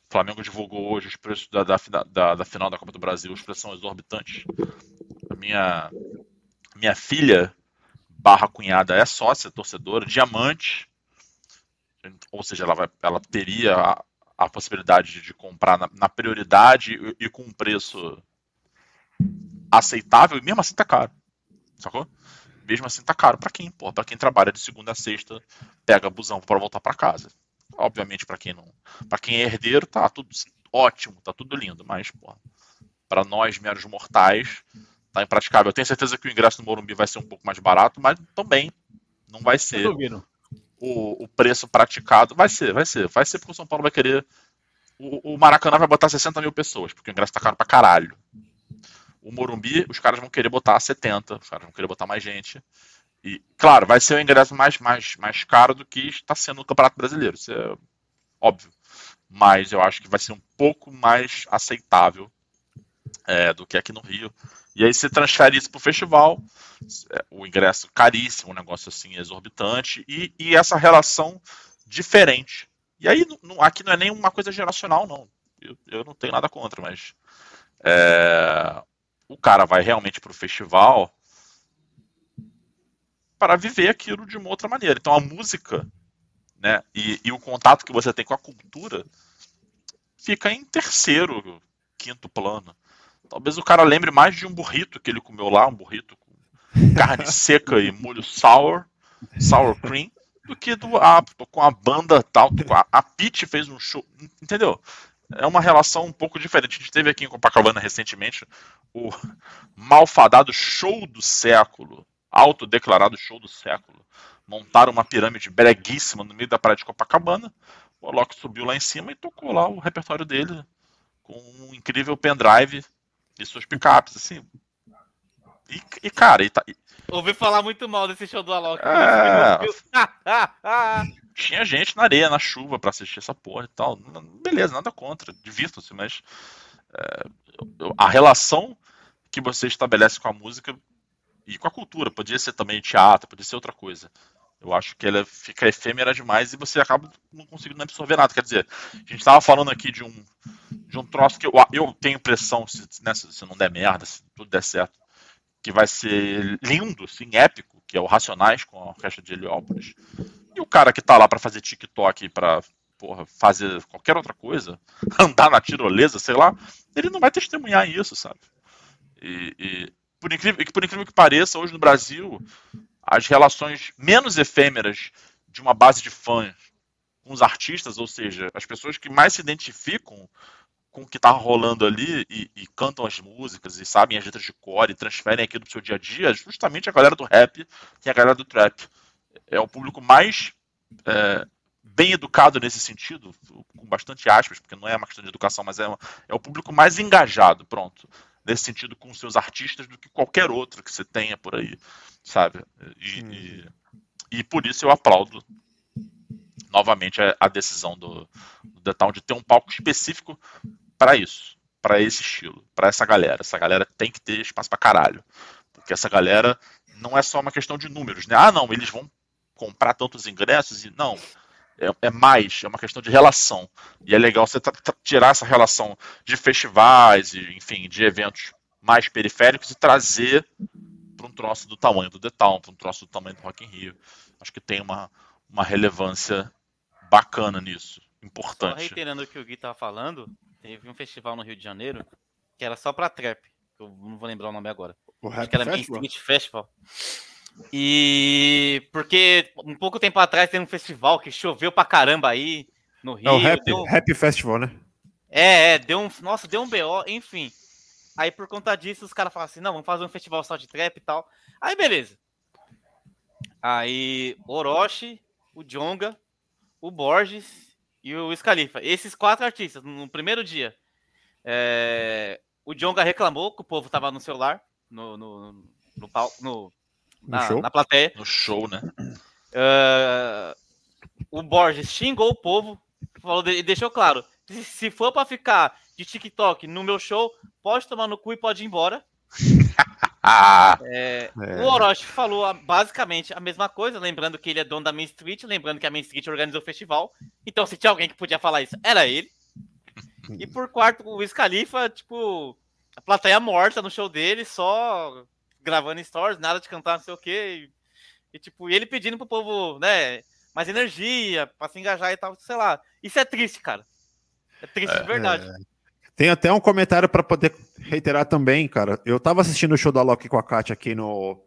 o Flamengo divulgou hoje os preços da, da, da- da final da Copa do Brasil, os preços são exorbitantes. A minha, minha filha, barra cunhada, é sócia, torcedora, diamante, ou seja, ela, vai, ela teria a, a possibilidade de, de comprar na, na prioridade e, e com um preço aceitável, e mesmo assim tá caro, sacou? Mesmo assim tá caro pra quem, porra, pra quem trabalha de segunda a sexta, pega busão para voltar pra casa. Obviamente pra quem não, para quem é herdeiro, tá tudo ótimo, tá tudo lindo, mas porra, para nós meros mortais, tá impraticável. Eu tenho certeza que o ingresso no Morumbi vai ser um pouco mais barato, mas também não vai ser o, o preço praticado. Vai ser, vai ser, vai ser porque o São Paulo vai querer. O, o Maracanã vai botar 60 mil pessoas, porque o ingresso tá caro pra caralho. O Morumbi, os caras vão querer botar 70, os caras vão querer botar mais gente. E, claro, vai ser o ingresso mais, mais, mais caro do que está sendo no Campeonato Brasileiro, isso é óbvio. Mas eu acho que vai ser um pouco mais aceitável é, do que aqui no Rio. E aí você transfere isso pro festival, é, o ingresso caríssimo, um negócio assim exorbitante, e, e essa relação diferente. E aí aqui não é nem uma coisa geracional, não. Eu, eu não tenho nada contra, mas é, o cara vai realmente pro festival para viver aquilo de uma outra maneira. Então a música, né, e, e o contato que você tem com a cultura fica em terceiro, quinto plano. Talvez o cara lembre mais de um burrito que ele comeu lá, um burrito com carne seca e molho sour, sour cream, do que do, a, com a banda tal. com A, a Pete fez um show, entendeu? é uma relação um pouco diferente. A gente teve aqui em Copacabana recentemente o malfadado show do século, autodeclarado show do século. Montaram uma pirâmide breguíssima no meio da praia de Copacabana. O Alok subiu lá em cima e tocou lá o repertório dele com um incrível pendrive e suas picapes, assim. E, e cara, e tá, e... ouvi falar muito mal desse show do Alok. É... Tinha gente na areia, na chuva, para assistir essa porra e tal. Beleza, nada contra, divirtam-se, mas é, a relação que você estabelece com a música e com a cultura, podia ser também teatro, podia ser outra coisa. Eu acho que ela fica efêmera demais e você acaba não conseguindo absorver nada. Quer dizer, a gente estava falando aqui de um, de um troço que eu, eu tenho impressão, se, né, se não der merda, se tudo der certo, que vai ser lindo, assim, épico, que é o Racionais com a orquestra de Heliópolis. E o cara que tá lá para fazer TikTok, para porra, fazer qualquer outra coisa, andar na tirolesa, sei lá, ele não vai testemunhar isso, sabe? E, e por, incrível, por incrível que pareça, hoje no Brasil, as relações menos efêmeras de uma base de fãs com os artistas, ou seja, as pessoas que mais se identificam com o que está rolando ali e, e, cantam as músicas e sabem as letras de cor e transferem aquilo pro seu dia a dia, é justamente a galera do rap e a galera do trap. É o público mais é, bem educado nesse sentido, com bastante aspas, porque não é uma questão de educação, mas é, uma, é o público mais engajado, pronto, nesse sentido com seus artistas do que qualquer outro que você tenha por aí, sabe? E, e, e por isso eu aplaudo novamente a, a decisão do, do The Town de ter um palco específico para isso, para esse estilo, para essa galera. Essa galera tem que ter espaço para caralho. Porque essa galera não é só uma questão de números, né? Ah, não, eles vão comprar tantos ingressos e não. É, é mais, é uma questão de relação. E é legal você tirar essa relação de festivais e, enfim, de eventos mais periféricos e trazer para um troço do tamanho do The Town, para um troço do tamanho do Rock in Rio. Acho que tem uma, uma relevância bacana nisso, importante. Só reiterando o que o Gui estava falando, Teve um festival no Rio de Janeiro que era só pra trap. Eu não vou lembrar o nome agora. O Acho que era Main Street Festival. E porque um pouco tempo atrás teve um festival que choveu pra caramba aí no Rio. É o Rap, deu... Rap Festival, né? É, é, deu um. Nossa, deu um BO, enfim. Aí por conta disso, os caras falaram assim: não, vamos fazer um festival só de trap e tal. Aí beleza. Aí Orochi, o Jonga, o Borges e o Scalifa. Esses quatro artistas, no primeiro dia. É... O Jonga reclamou que o povo tava no celular, no, no, no, no na, na, plateia. No show, né? Uh... O Borges xingou o povo falou, e deixou claro: se for para ficar de TikTok no meu show, pode tomar no cu e pode ir embora. é, é. O Orochi falou basicamente a mesma coisa, lembrando que ele é dono da Main Street, lembrando que a Main Street organizou o festival. Então, se tinha alguém que podia falar isso, era ele. E por quarto, o Scalifa, tipo, a plateia morta no show dele, só gravando stories, nada de cantar, não sei o quê. E, e tipo, ele pedindo pro povo, né, mais energia, pra se engajar e tal, sei lá. Isso é triste, cara. É triste de verdade. É... Tem até um comentário para poder reiterar também, cara. Eu tava assistindo o show da Loki com a Kátia aqui no,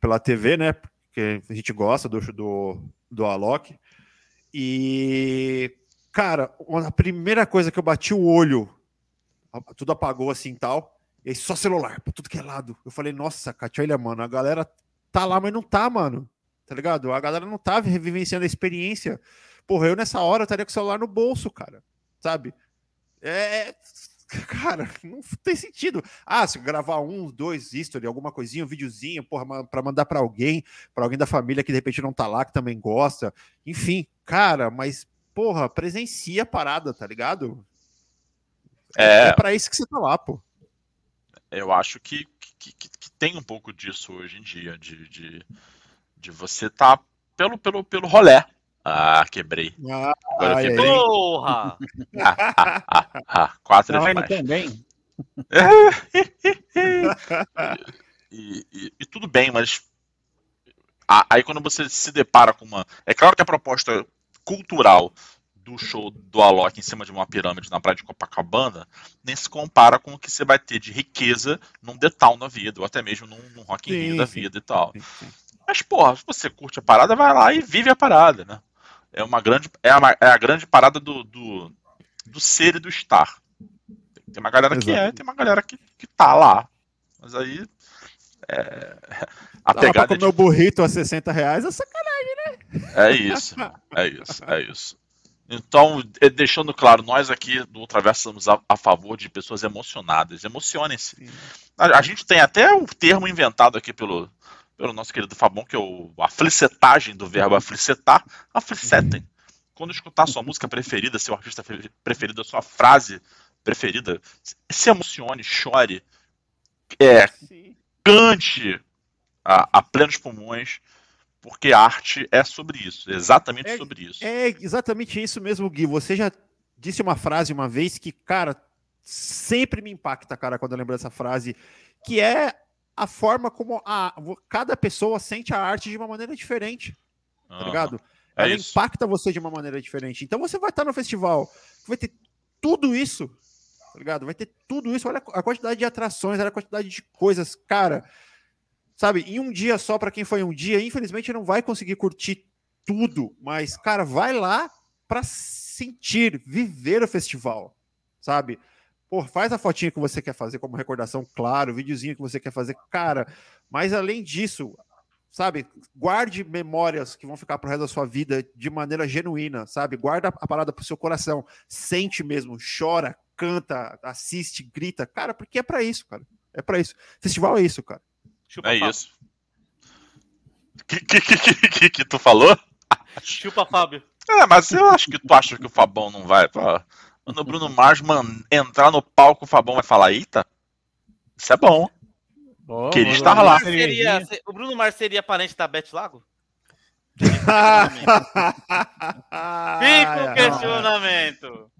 pela TV, né? Porque a gente gosta do, do, do Alok. E, cara, a primeira coisa que eu bati o olho, tudo apagou assim tal, e aí só celular, pra tudo que é lado. Eu falei, nossa, Kátia, olha, mano, a galera tá lá, mas não tá, mano. Tá ligado? A galera não tá vivenciando a experiência. Porra, eu nessa hora eu estaria com o celular no bolso, cara. Sabe? É, cara, não tem sentido. Ah, se gravar um, dois history, alguma coisinha, um videozinho, porra, para mandar para alguém, para alguém da família que de repente não tá lá, que também gosta. Enfim, cara, mas porra, presencia a parada, tá ligado? É, é para isso que você tá lá, pô. Eu acho que, que, que, que tem um pouco disso hoje em dia, de, de, de você tá pelo, pelo, pelo rolé, ah, quebrei. Ah, Agora ai, quebrei. Porra! ah, ah, ah, ah, quatro Não, ele também. e, e, e, tudo bem, mas aí quando você se depara com uma. É claro que a proposta cultural do show do Alok em cima de uma pirâmide na praia de Copacabana nem se compara com o que você vai ter de riqueza num detal na vida, ou até mesmo num, num Rock in Rio da vida e tal. Mas, porra, se você curte a parada, vai lá e vive a parada, né? é uma grande é a, é a grande parada do, do, do ser e do estar. Tem uma galera que é, tem uma galera que, que tá lá. Mas aí. É, a Dá pegada. Pra comer de... o burrito a 60 reais é sacanagem, né? É isso, é isso, é isso. Então, é, deixando claro, nós aqui do Ultraverso estamos a, a favor de pessoas emocionadas. Emocionem-se. A, a, gente tem até o termo inventado aqui pelo, pelo nosso querido Fabão, que é o, a flicetagem do verbo aflicetar. Aflicetem. Quando escutar sua música preferida, seu artista preferido, a sua frase preferida, se emocione, chore, é, cante a, a plenos pulmões porque arte é sobre isso, exatamente é, sobre isso. É exatamente isso mesmo, Gui. Você já disse uma frase uma vez que, cara, sempre me impacta, cara, quando eu lembro dessa frase, que é a forma como a, cada pessoa sente a arte de uma maneira diferente, tá uhum. ligado? É Ela isso. impacta você de uma maneira diferente. Então você vai estar no festival, vai ter tudo isso, tá ligado? Vai ter tudo isso. Olha a quantidade de atrações, olha a quantidade de coisas, cara sabe, em um dia só, para quem foi um dia, infelizmente não vai conseguir curtir tudo, mas, cara, vai lá para sentir, viver o festival, sabe? Pô, faz a fotinha que você quer fazer como recordação, claro, o videozinho que você quer fazer, cara, mas além disso, sabe, guarde memórias que vão ficar pro resto da sua vida de maneira genuína, sabe? Guarda a parada pro seu coração, sente mesmo, chora, canta, assiste, grita, cara, porque é para isso, cara. É para isso. Festival é isso, cara. Chupa é Fábio. isso. Que, que, que, que, que tu falou? Chupa Fábio. É, mas eu acho que tu acha que o Fabão não vai. Pô. Quando o Bruno Mars man, entrar no palco, o Fabão vai falar: Eita, isso é bom. Oh, que ele estava lá. Seria, o Bruno Mars seria parente da Beth Lago? Fica o questionamento.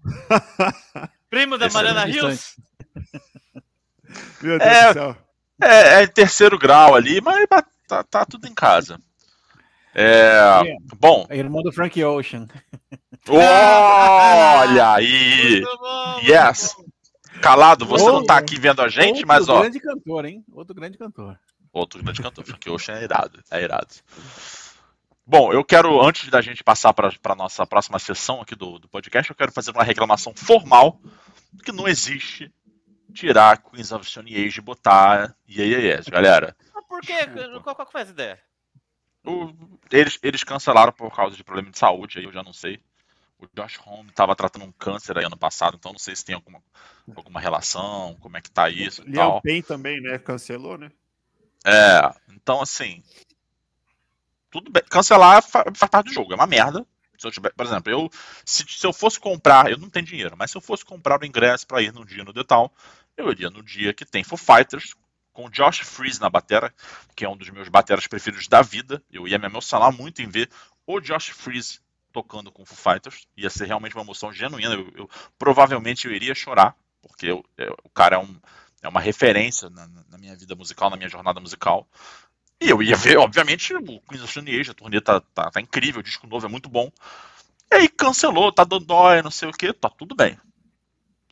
Primo da Esse é Mariana é Rios? Meu Deus é, do céu. É, é terceiro grau ali, mas tá, tá tudo em casa. É, bom. É irmão do Frank Ocean. Olha aí! Yes! Calado, você não tá aqui vendo a gente, mas ó. Outro grande cantor, hein? Outro grande cantor. Outro grande cantor. Frank Ocean é irado. É irado. Bom, eu quero, antes da gente passar para a nossa próxima sessão aqui do, do podcast, eu quero fazer uma reclamação formal que não existe tirar Queens of Stone Age e botar Yes, galera. Mas por quê? Qual, qual foi essa ideia? O, eles, eles cancelaram por causa de problema de saúde, aí eu já não sei. O Josh Home estava tratando um câncer aí ano passado, então não sei se tem alguma, alguma relação, como é que tá isso e tal. Payne também, né? Cancelou, né? É, então assim. Tudo bem. Cancelar faz parte do jogo, é uma merda. Se eu tiver, por exemplo, eu se, se eu fosse comprar, eu não tenho dinheiro, mas se eu fosse comprar o ingresso para ir no dia no Detal, eu iria no dia que tem Foo Fighters, com Josh Freeze na batera, que é um dos meus bateras preferidos da vida. Eu ia me emocionar muito em ver o Josh Freeze tocando com Foo Fighters. Ia ser realmente uma emoção genuína. Eu, eu provavelmente eu iria chorar, porque eu, eu, o cara é, um, é uma referência na, na, minha vida musical, na minha jornada musical. E eu ia ver, obviamente, o Queens of Stone Age, a turnê tá, tá, tá, incrível, o disco novo é muito bom. E aí cancelou, tá dando dói, não sei o que, tá tudo bem.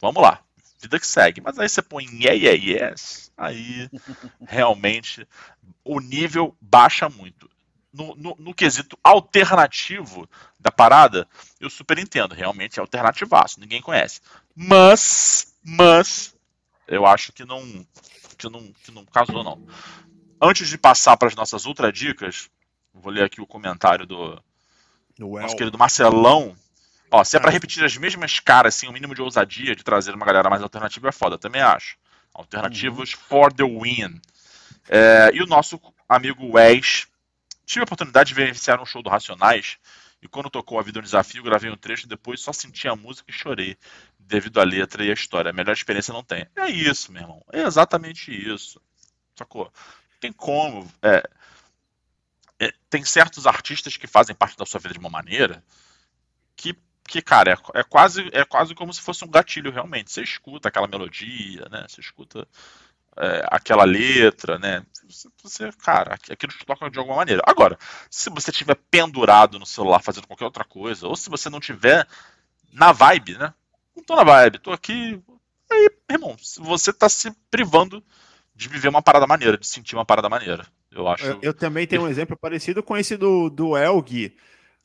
Vamos lá vida que segue. Mas aí você põe yeah, yeah, yes, aí realmente o nível baixa muito. No, no, no, quesito alternativo da parada, eu super entendo, realmente é alternativaço, ninguém conhece. Mas, mas, eu acho que não, que não, que não casou não. Antes de passar para as nossas ultra dicas, vou ler aqui o comentário do nosso querido Marcelão, Ó, se é pra repetir as mesmas caras, assim, o mínimo de ousadia de trazer uma galera mais alternativa é foda, também acho. Alternativos uhum. for the win. É, e o nosso amigo Wes. Tive a oportunidade de vivenciar um show do Racionais. E quando tocou A Vida é um Desafio, gravei um trecho e depois só senti a música e chorei. Devido à letra e à história. A melhor experiência não tem. É isso, meu irmão. É exatamente isso. Sacou? Tem como. É, é, tem certos artistas que fazem parte da sua vida de uma maneira que que, cara, é, é, quase, é quase como se fosse um gatilho, realmente. Você escuta aquela melodia, né? Você escuta é, aquela letra, né? Você, cara, aquilo te toca de alguma maneira. Agora, se você estiver pendurado no celular fazendo qualquer outra coisa, ou se você não tiver na vibe, né? Não tô na vibe, tô aqui. Aí, irmão, você tá se privando de viver uma parada maneira, de sentir uma parada maneira. Eu acho. Eu, eu também tenho um exemplo parecido com esse do, do Elg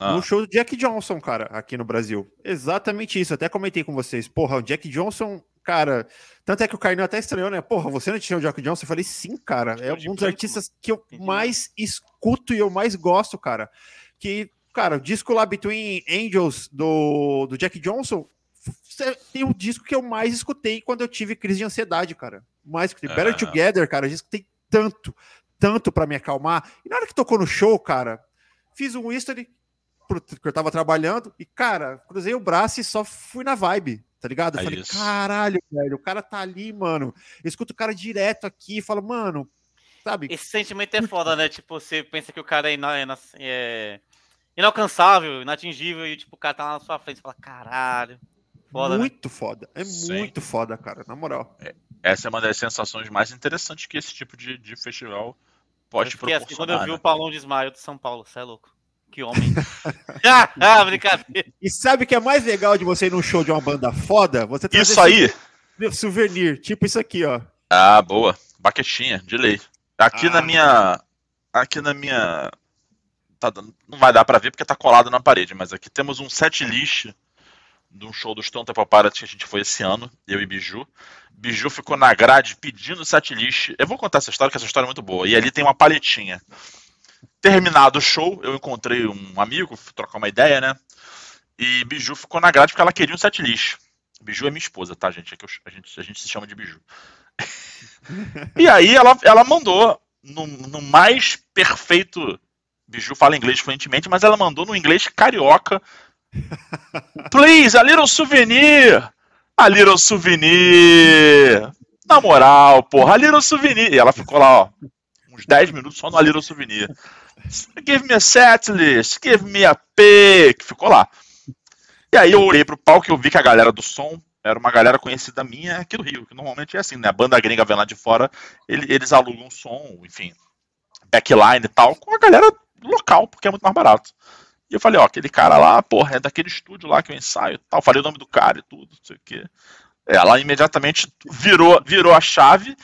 ah. no show do Jack Johnson, cara, aqui no Brasil. Exatamente isso. Até comentei com vocês. Porra, o Jack Johnson, cara. Tanto é que o Carnel até estranhou, né? Porra, você não tinha o Jack Johnson? Eu falei, sim, cara. É um dos artistas que eu mais escuto e eu mais gosto, cara. Que, cara, o disco lá Between Angels do, do Jack Johnson tem o disco que eu mais escutei quando eu tive crise de ansiedade, cara. Mais Better ah. Together, cara. Disco tem tanto, tanto para me acalmar. E na hora que tocou no show, cara, fiz um history porque eu tava trabalhando e, cara, cruzei o braço e só fui na vibe, tá ligado? Eu é falei, isso. caralho, velho, o cara tá ali, mano. Eu escuto o cara direto aqui e falo, mano, sabe? Esse sentimento é foda, né? Tipo, você pensa que o cara é, ina é inalcançável, inatingível e, tipo, o cara tá lá na sua frente e fala, caralho. Foda, né? muito né? foda. É Sim. muito foda, cara, na moral. É, essa é uma das sensações mais interessantes que esse tipo de, de festival pode eu proporcionar. Assim, quando eu vi né? o Paulão de Ismael de São Paulo, você é louco. Que homem. ah, brincadeira. E sabe o que é mais legal de você ir num show de uma banda foda? Você Isso aí. Souvenir, tipo isso aqui, ó. Ah, boa. Baquetinha, de lei. Aqui ah. na minha. Aqui na minha. Tá, não vai dar para ver porque tá colado na parede, mas aqui temos um set list de um show do Stone Temple Pilots que a gente foi esse ano, eu e Biju. Biju ficou na grade pedindo setlist. Eu vou contar essa história, que essa história é muito boa. E ali tem uma palhetinha. Terminado o show, eu encontrei um amigo, trocar uma ideia, né? E Biju ficou na grade porque ela queria um setlist. Biju é minha esposa, tá, gente? É que eu, a, gente a gente se chama de Biju. e aí ela, ela mandou no, no mais perfeito. Biju fala inglês fluentemente, mas ela mandou no inglês carioca Please, a little souvenir. A little souvenir. Na moral, porra, a little souvenir. E ela ficou lá, ó, uns 10 minutos só no a little souvenir. Give me a setlist, give me a pick. Ficou lá. E aí eu olhei pro palco e eu vi que a galera do som era uma galera conhecida minha aqui do Rio, que normalmente é assim, né? A banda gringa vem lá de fora, eles alugam som, enfim, backline e tal, com a galera local, porque é muito mais barato. E eu falei, ó, aquele cara lá, porra, é daquele estúdio lá que eu ensaio tal. Falei o nome do cara e tudo, não sei o quê. Ela imediatamente virou, virou a chave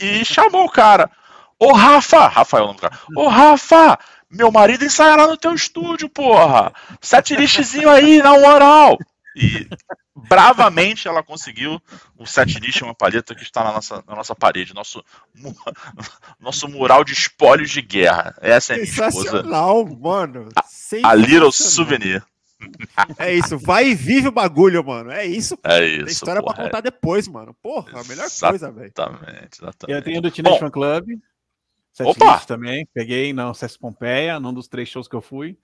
e chamou o cara. Ô Rafa, Rafael é o nome do cara. Ô Rafa, meu marido ensaia lá no teu estúdio, porra. Sete listzinho aí, na moral. E bravamente ela conseguiu o set list, uma palheta que está na nossa, na nossa parede, nosso, nosso mural de espólios de guerra. Essa é a minha esposa. mano. A, a Little Souvenir. É isso, vai e vive o bagulho, mano. É isso. É isso. Tem história porra, pra contar é... depois, mano. Porra, a melhor exatamente, coisa, velho. Exatamente, exatamente. Eu tenho do Teenage Fan Club. Opa! também. Peguei na César Pompeia, num dos três shows que eu fui.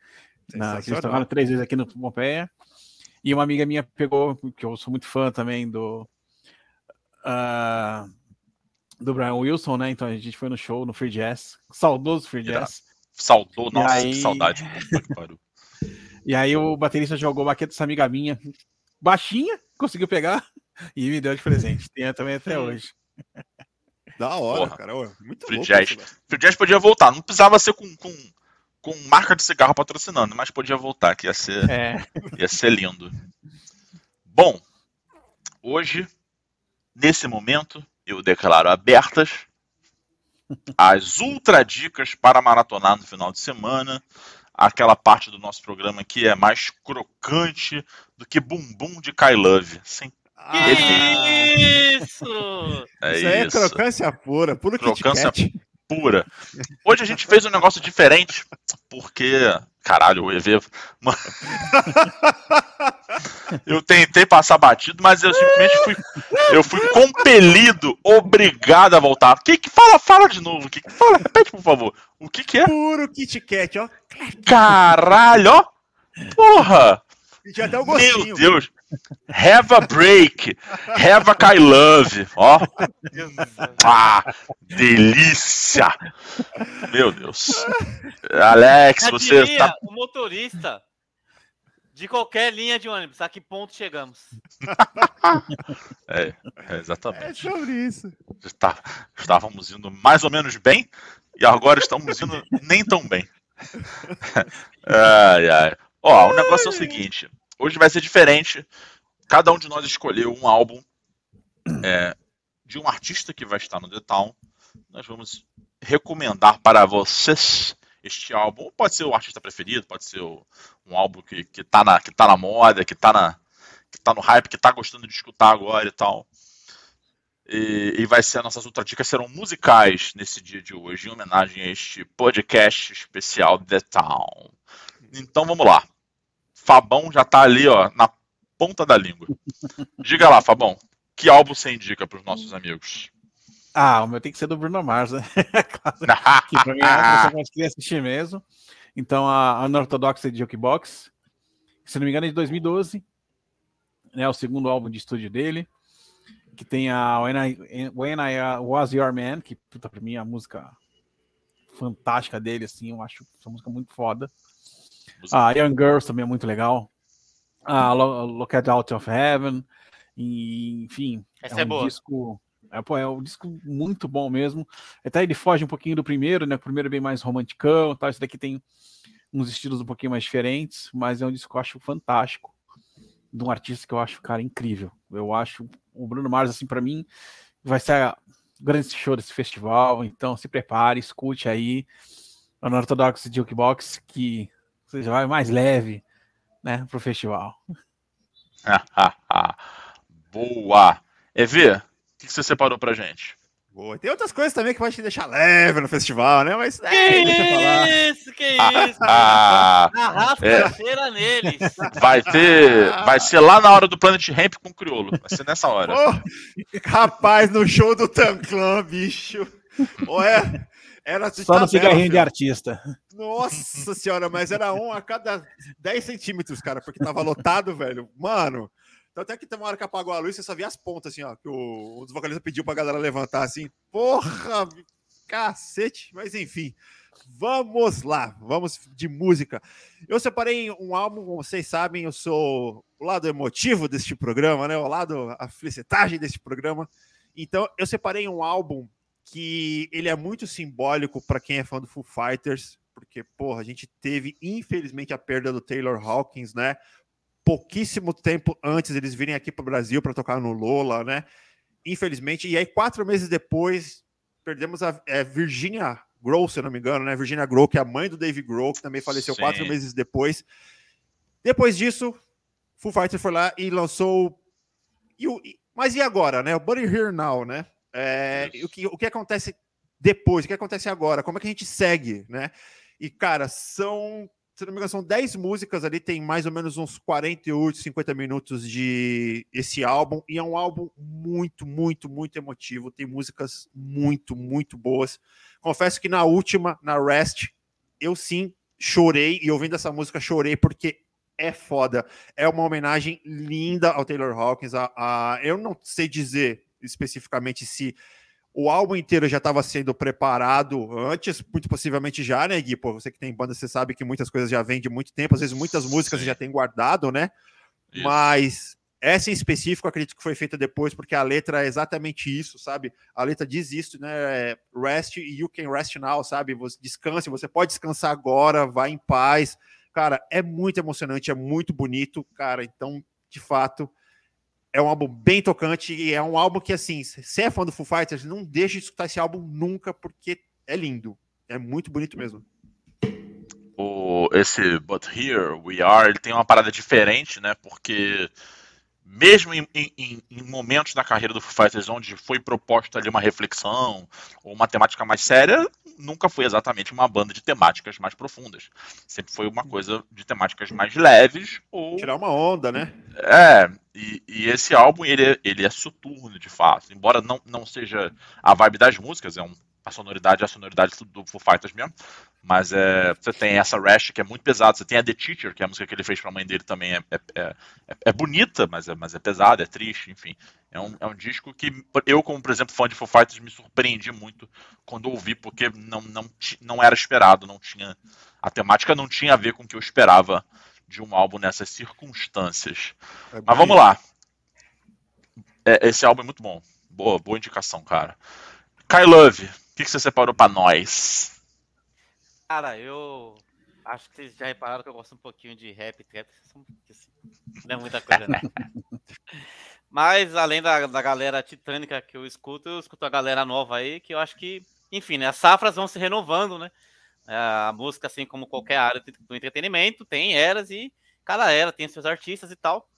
Na, que eles tocaram três vezes aqui no Pompeia. E uma amiga minha pegou, que eu sou muito fã também do. Uh, do Brian Wilson, né? Então a gente foi no show, no Free Jazz. Saudoso Free Jazz. Saudou, nossa, aí... que saudade. e aí o baterista jogou baqueta dessa amiga minha, baixinha, conseguiu pegar e me deu de presente. Tem também até hoje. Da hora, Porra. cara. Muito Free louco Jazz. Free Jazz podia voltar. Não precisava ser com, com com marca de cigarro patrocinando, mas podia voltar, que ia ser, é. ia ser lindo. Bom, hoje, nesse momento, eu declaro abertas as ultra dicas para maratonar no final de semana. Aquela parte do nosso programa que é mais crocante do que bumbum de Kai Love. Sem ah, isso! É isso, aí é crocância pura, puro crocância pura. Hoje a gente fez um negócio diferente, porque. Caralho, o EV. eu tentei passar batido, mas eu simplesmente fui. Eu fui compelido, obrigado a voltar. O que que fala? Fala de novo. Que, fala, repete, por favor. O que que é? Puro Kit Kat, ó. Caralho, ó. Porra! Já até o gostinho. Meu Deus. Have a break. Have a Kai Love. Ó. Ah, delícia. Meu Deus. Alex, você está. O motorista de qualquer linha de ônibus. A que ponto chegamos? é, é, exatamente. É sobre isso. Está, estávamos indo mais ou menos bem e agora estamos indo nem tão bem. ai, ai. Ó, o negócio é o seguinte. Hoje vai ser diferente. Cada um de nós escolheu um álbum é, de um artista que vai estar no The Town. Nós vamos recomendar para vocês este álbum. Pode ser o artista preferido, pode ser o, um álbum que, que, tá na, que tá na moda, que tá, na, que tá no hype, que tá gostando de escutar agora e tal. E, e vai ser, nossas outras dicas serão musicais nesse dia de hoje, em homenagem a este podcast especial The Town. Então vamos lá. Fabão já tá ali, ó, na ponta da língua. Diga lá, Fabão, que álbum você indica para os nossos amigos? Ah, o meu tem que ser do Bruno Mars, né? que pra mim é uma que eu queria assistir mesmo. Então, a Unorthodox Jukebox, se não me engano, é de 2012, né? O segundo álbum de estúdio dele, que tem a When I, When I Was Your Man, que puta, pra mim é a música fantástica dele, assim, eu acho essa música muito foda. A Young Girls também é muito legal. A Look at Out of Heaven, e, enfim, Essa é, um é disco é, é um disco muito bom mesmo. Até ele foge um pouquinho do primeiro, né? O primeiro é bem mais romanticão, tal. Esse daqui tem uns estilos um pouquinho mais diferentes, mas é um disco que eu acho fantástico. De um artista que eu acho, cara, incrível. Eu acho o Bruno Mars, assim, para mim, vai ser o grande show desse festival. Então, se prepare, escute aí Unorthodox Jukebox, que seja vai mais leve, né, pro festival. Boa! EV, que, que você separou pra gente? Boa. Tem outras coisas também que pode te deixar leve no festival, né? Mas é, que deixa falar. isso, que isso. Ah, Arrasta é. a feira neles. Vai ter, vai ser lá na hora do Planet Ramp com o Criolo. Vai ser nessa hora. Oh, rapaz, no show do Tanclan, bicho. Ué, era Só no cigarrinho de artista. Nossa senhora, mas era um a cada 10 centímetros, cara, porque tava lotado, velho. Mano, então, até que tem uma hora que apagou a luz, você só via as pontas, assim, ó. Que o, o vocalista pediu pra galera levantar, assim. Porra, cacete. Mas enfim, vamos lá. Vamos de música. Eu separei um álbum, como vocês sabem, eu sou o lado emotivo deste programa, né? O lado, a felicitagem deste programa. Então, eu separei um álbum que ele é muito simbólico para quem é fã do Foo Fighters, porque, porra, a gente teve, infelizmente, a perda do Taylor Hawkins, né? pouquíssimo tempo antes eles virem aqui para o Brasil para tocar no Lola, né? Infelizmente. E aí, quatro meses depois, perdemos a é, Virginia Grohl, se eu não me engano, né? Virginia Grohl, que é a mãe do Dave Grohl, que também faleceu Sim. quatro meses depois. Depois disso, Foo Fighters foi lá e lançou. E o... Mas e agora, né? O Buddy Here Now, né? É... o, que, o que acontece depois? O que acontece agora? Como é que a gente segue, né? E, cara, são se não me engano, são 10 músicas ali, tem mais ou menos uns 48, 50 minutos de esse álbum, e é um álbum muito, muito, muito emotivo. Tem músicas muito, muito boas. Confesso que na última, na Rest, eu sim chorei, e ouvindo essa música chorei, porque é foda. É uma homenagem linda ao Taylor Hawkins. A, a, eu não sei dizer especificamente se o álbum inteiro já estava sendo preparado antes, muito possivelmente já, né, Gui? Pô, você que tem banda, você sabe que muitas coisas já vêm de muito tempo, às vezes muitas músicas Sim. já tem guardado, né? Isso. Mas essa em específico, acredito que foi feita depois, porque a letra é exatamente isso, sabe? A letra diz isso, né? Rest, you can rest now, sabe? Você descanse, você pode descansar agora, vá em paz. Cara, é muito emocionante, é muito bonito, cara. Então, de fato, é um álbum bem tocante e é um álbum que, assim, se é fã do Foo Fighters, não deixe de escutar esse álbum nunca, porque é lindo. É muito bonito mesmo. O, esse But Here We Are, ele tem uma parada diferente, né? Porque mesmo em, em, em, momentos da carreira do Foo Fighters onde foi proposta ali uma reflexão ou uma temática mais séria, nunca foi exatamente uma banda de temáticas mais profundas. Sempre foi uma coisa de temáticas mais leves ou tirar uma onda, né? É, e, e esse álbum ele é, ele é soturno de fato, embora não, não seja a vibe das músicas, é um a sonoridade é a sonoridade do Foo Fighters mesmo. Mas é, você tem essa Rash que é muito pesada, você tem a The Teacher, que é a música que ele fez pra mãe dele também, é, é, é, é bonita, mas é, mas é pesada, é triste, enfim. É um, é um disco que eu, como por exemplo, fã de Foo Fighters, me surpreendi muito quando ouvi, porque não, não, não era esperado, não tinha. A temática não tinha a ver com o que eu esperava de um álbum nessas circunstâncias. É mas vamos lá. É, esse álbum é muito bom. Boa, boa indicação, cara. Kai Love, que, que você separou para nós? Cara, eu acho que vocês já repararam que eu gosto um pouquinho de rap, trap, não é muita coisa, né? Mas além da, da galera titânica que eu escuto, eu escuto a galera nova aí, que eu acho que, enfim, né, as safras vão se renovando, né? É, a música, assim como qualquer área do entretenimento, tem eras e cada era tem seus artistas e tal.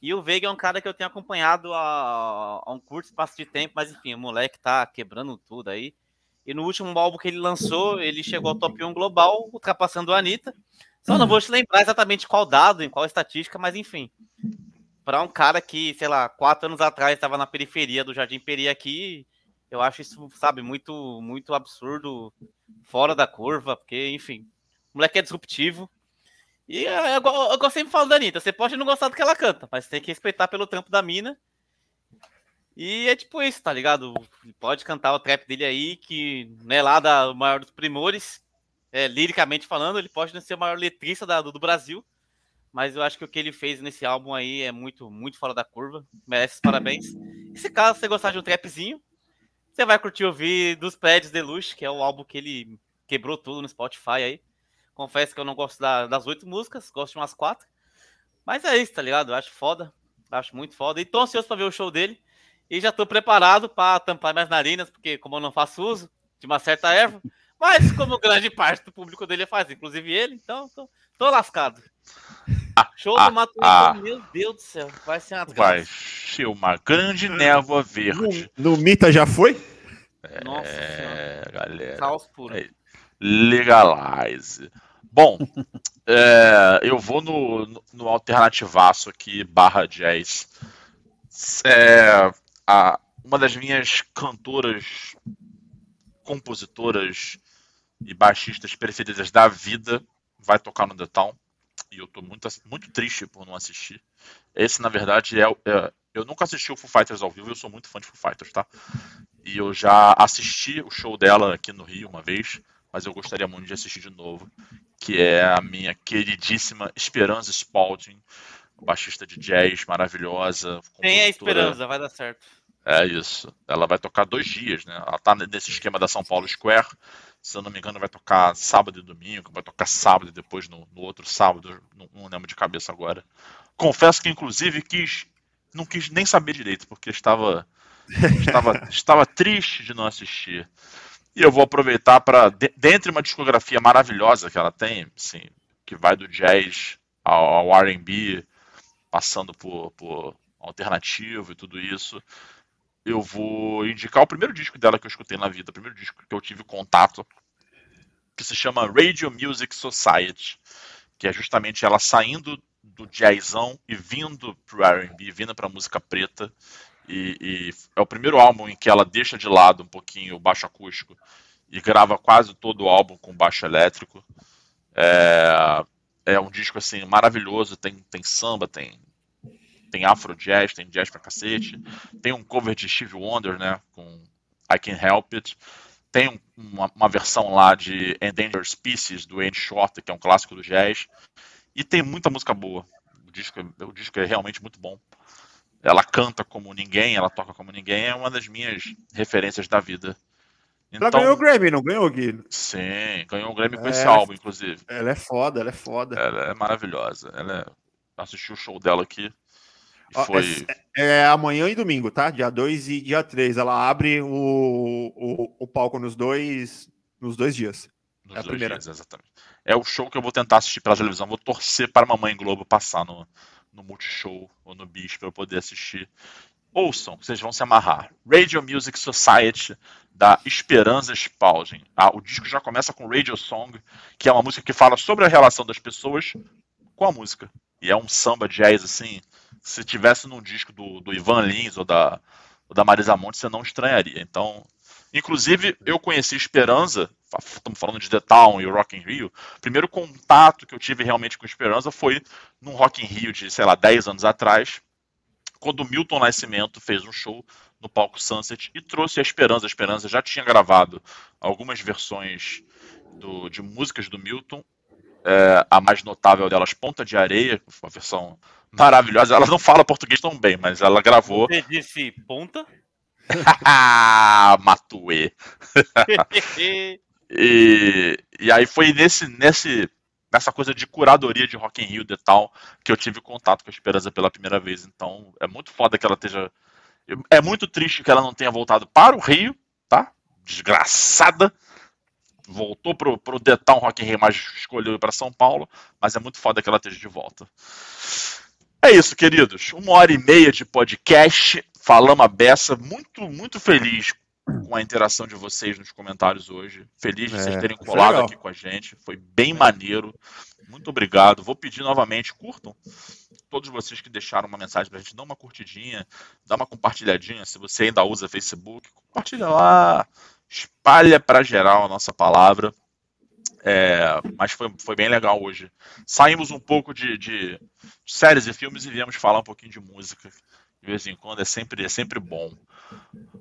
E o Veiga é um cara que eu tenho acompanhado há, há um curto espaço de tempo, mas enfim, o moleque tá quebrando tudo aí. E no último álbum que ele lançou, ele chegou ao top 1 global, ultrapassando a Anitta. Só não vou te lembrar exatamente qual dado, em qual estatística, mas enfim. Para um cara que, sei lá, quatro anos atrás estava na periferia do Jardim Peri aqui, eu acho isso, sabe, muito, muito absurdo, fora da curva, porque, enfim, o moleque é disruptivo. E eu, eu, eu, eu sempre falo da Anitta, você pode não gostar do que ela canta, mas tem que respeitar pelo trampo da mina. E é tipo isso, tá ligado? Pode cantar o trap dele aí, que não é lá da maior dos primores, é, liricamente falando, ele pode não ser o maior letrista da, do, do Brasil, mas eu acho que o que ele fez nesse álbum aí é muito, muito fora da curva, merece parabéns. E se caso você gostar de um trapzinho, você vai curtir ouvir dos Prédios Deluxe, que é o álbum que ele quebrou tudo no Spotify aí. Confesso que eu não gosto da, das oito músicas, gosto de umas quatro. Mas é isso, tá ligado? Eu acho foda. Acho muito foda. E tô ansioso pra ver o show dele. E já tô preparado para tampar minhas narinas, porque como eu não faço uso de uma certa erva, mas como grande parte do público dele faz, inclusive ele, então tô, tô lascado. Ah, Show ah, do Mato ah, meu Deus do céu, vai ser uma Vai ser uma grande névoa verde. No, no Mita já foi? É, Nossa senhora. galera. Caos puro. É, legalize. Bom, é, eu vou no, no, no, alternativaço aqui, barra jazz. É, a, uma das minhas cantoras, compositoras e baixistas preferidas da vida vai tocar no The Town. E eu tô muito, muito triste por não assistir. Esse, na verdade, é, é eu nunca assisti o Foo Fighters ao vivo, eu sou muito fã de Foo Fighters, tá? E eu já assisti o show dela aqui no Rio uma vez, mas eu gostaria muito de assistir de novo, que é a minha queridíssima Esperança Spalding, baixista de jazz maravilhosa. Tem a Esperança, vai dar certo. É isso. Ela vai tocar dois dias, né? Ela tá nesse esquema da São Paulo Square. Se eu não me engano, vai tocar sábado e domingo, vai tocar sábado e depois no, no outro sábado, não, não lembro de cabeça agora. Confesso que, inclusive, quis não quis nem saber direito, porque estava, estava, estava triste de não assistir. E eu vou aproveitar para, dentre uma discografia maravilhosa que ela tem, assim, que vai do jazz ao, ao RB, passando por, por alternativo e tudo isso, eu vou indicar o primeiro disco dela que eu escutei na vida, o primeiro disco que eu tive contato, que se chama Radio Music Society, que é justamente ela saindo do jazzão e vindo pro R&B, vindo pra música preta. E, e, é o primeiro álbum em que ela deixa de lado um pouquinho o baixo acústico e grava quase todo o álbum com baixo elétrico. É, é um disco assim maravilhoso, tem, tem samba, tem tem afro jazz, tem jazz pra cacete, tem um cover de Steve Wonder, né, com I Can Help It. Tem um, uma, uma, versão lá de Endangered Species do Andy Shorter, que é um clássico do jazz. E tem muita música boa. O disco, é, o disco é realmente muito bom. Ela canta como ninguém, ela toca como ninguém, é uma das minhas referências da vida. Então, ela ganhou o Grammy, não ganhou, Gui? Sim, ganhou o Grammy com é, esse álbum, inclusive. Ela é foda, ela é foda. Ela é maravilhosa. Ela é... Assisti o show dela aqui. Foi... É, é, amanhã e domingo, tá? Dia 2 e dia 3. Ela abre o, o, o palco nos dois, nos dois dias. Nos é a primeira. Dias, exatamente é o show que eu vou tentar assistir pela televisão. Vou torcer para a Mamãe Globo passar no, no Multishow ou no Bis para eu poder assistir. Ouçam, vocês vão se amarrar. Radio Music Society da Esperança Spalding. Ah, o disco já começa com Radio Song, que é uma música que fala sobre a relação das pessoas com a música. E é um samba jazz assim. Se tivesse num disco do, do Ivan Lins ou da, ou da Marisa Monte, você não estranharia. Então, inclusive, eu conheci Esperança estamos falando de The Town e o Rock in Rio, o primeiro contato que eu tive realmente com Esperança foi num Rock in Rio de, sei lá, 10 anos atrás, quando o Milton Nascimento fez um show no palco Sunset e trouxe a Esperança. A Esperança já tinha gravado algumas versões do, de músicas do Milton, é, a mais notável delas, Ponta de Areia, uma versão maravilhosa. Ela não fala português tão bem, mas ela gravou. Você disse ponta? Matue. E, e aí foi nesse, nesse, nessa coisa de curadoria de Rock in Rio e tal que eu tive contato com a Esperança pela primeira vez. Então é muito foda que ela esteja. É muito triste que ela não tenha voltado para o Rio, tá? Desgraçada. voltou pro, pro The Town Rock in Rio, mas escolheu ir para São Paulo, mas é muito foda que ela esteja de volta. É isso, queridos. Uma hora e meia de podcast. Falamos a beça. Muito, muito feliz com a interação de vocês nos comentários hoje. Feliz de é, vocês terem colado aqui com a gente. Foi bem maneiro. Muito obrigado. Vou pedir novamente, curtam. Todos vocês que deixaram uma mensagem pra gente, dá uma curtidinha, dá uma compartilhadinha. Se você ainda usa Facebook, compartilha lá. Espalha para geral a nossa palavra. É, mas foi, foi bem legal hoje. Saímos um pouco de, de, séries e filmes e viemos falar um pouquinho de música. De vez em quando é sempre, é sempre bom.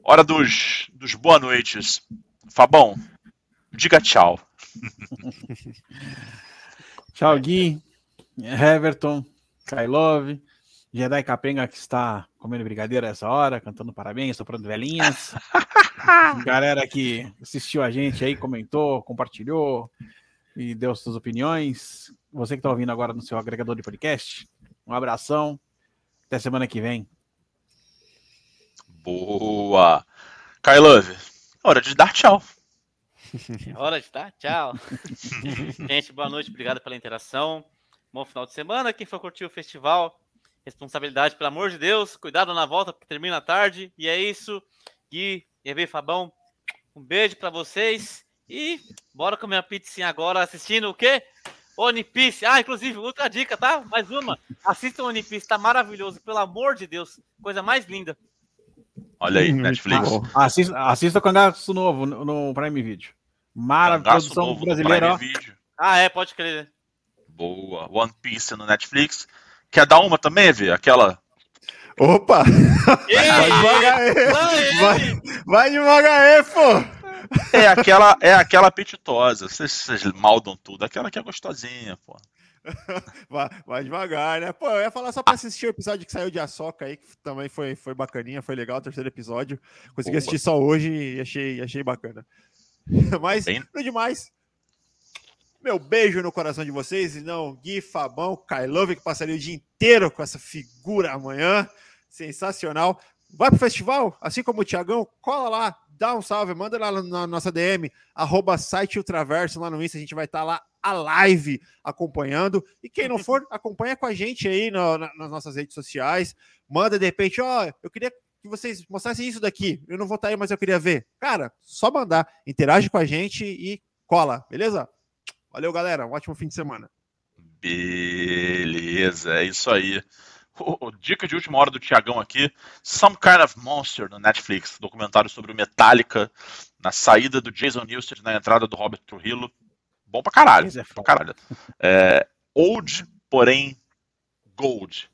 Hora dos, dos boa noites. Fabão, diga tchau. tchau, Gui, Everton, Kailov, Jedi Capenga que está comendo brigadeiro essa hora, cantando parabéns, soprando velhinhas. Galera que assistiu a gente aí, comentou, compartilhou e deu suas opiniões. Você que está ouvindo agora no seu agregador de podcast, um abração. Até semana que vem. Boa! Kailove, hora de dar tchau. hora de dar tchau. gente, boa noite, obrigado pela interação. Bom final de semana. Quem for curtir o festival, responsabilidade, pelo amor de Deus. Cuidado na volta, porque termina tarde. E é isso. Gui, EV Fabão, um beijo para vocês. E bora comer uma pizzinha agora assistindo o quê? One Piece. Ah, inclusive, outra dica, tá? Mais uma. Assista o One Piece, tá maravilhoso. Pelo amor de Deus. Coisa mais linda. Olha aí, Netflix. Ah, assista, assista Cangaço Novo no, no Prime Video. Produção novo brasileira. ó. Ah, é, pode crer. Boa. One Piece no Netflix. Quer dar uma também, Vê? Aquela. Opa! Ei, vai devagar aí! Vai, vai devagar aí, pô! É aquela, é aquela apetitosa. Vocês, vocês maldam tudo. Aquela que é gostosinha, pô. vai, vai, devagar, né? Pô, eu ia falar só pra assistir o episódio que saiu de Açoca aí, que também foi, foi bacaninha, foi legal o terceiro episódio. Consegui Boa. assistir só hoje e achei, achei bacana. Mas, Bem... demais. Meu beijo no coração de vocês. E não, Gui, Fabão, Kailove, que passaria o dia inteiro com essa figura amanhã. Sensacional. Vai pro festival, assim como o Tiagão, cola lá, dá um salve, manda lá na nossa DM, arroba site Ultraverso lá no Insta, a gente vai estar tá lá a live acompanhando. E quem não for, acompanha com a gente aí no, na, nas nossas redes sociais. Manda de repente, ó, oh, eu queria que vocês mostrassem isso daqui. Eu não vou estar tá aí, mas eu queria ver. Cara, só mandar, interage com a gente e cola, beleza? Valeu, galera. Um ótimo fim de semana. Beleza, é isso aí. Oh, dica de última hora do Tiagão aqui: Some Kind of Monster no Netflix, documentário sobre o Metallica, na saída do Jason Newsted, na entrada do Robert Trujillo. Bom pra caralho. É pra caralho. É, old, porém gold.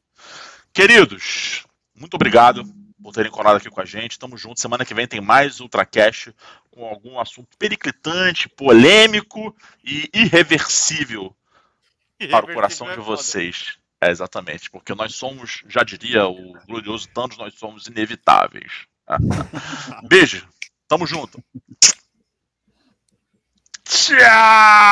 Queridos, muito obrigado por terem colado aqui com a gente. Tamo junto. Semana que vem tem mais Ultracast com algum assunto periclitante, polêmico e irreversível para o coração de é vocês. É, exatamente, porque nós somos, já diria o glorioso Thanos, nós somos inevitáveis. Beijo, tamo junto. Tchau!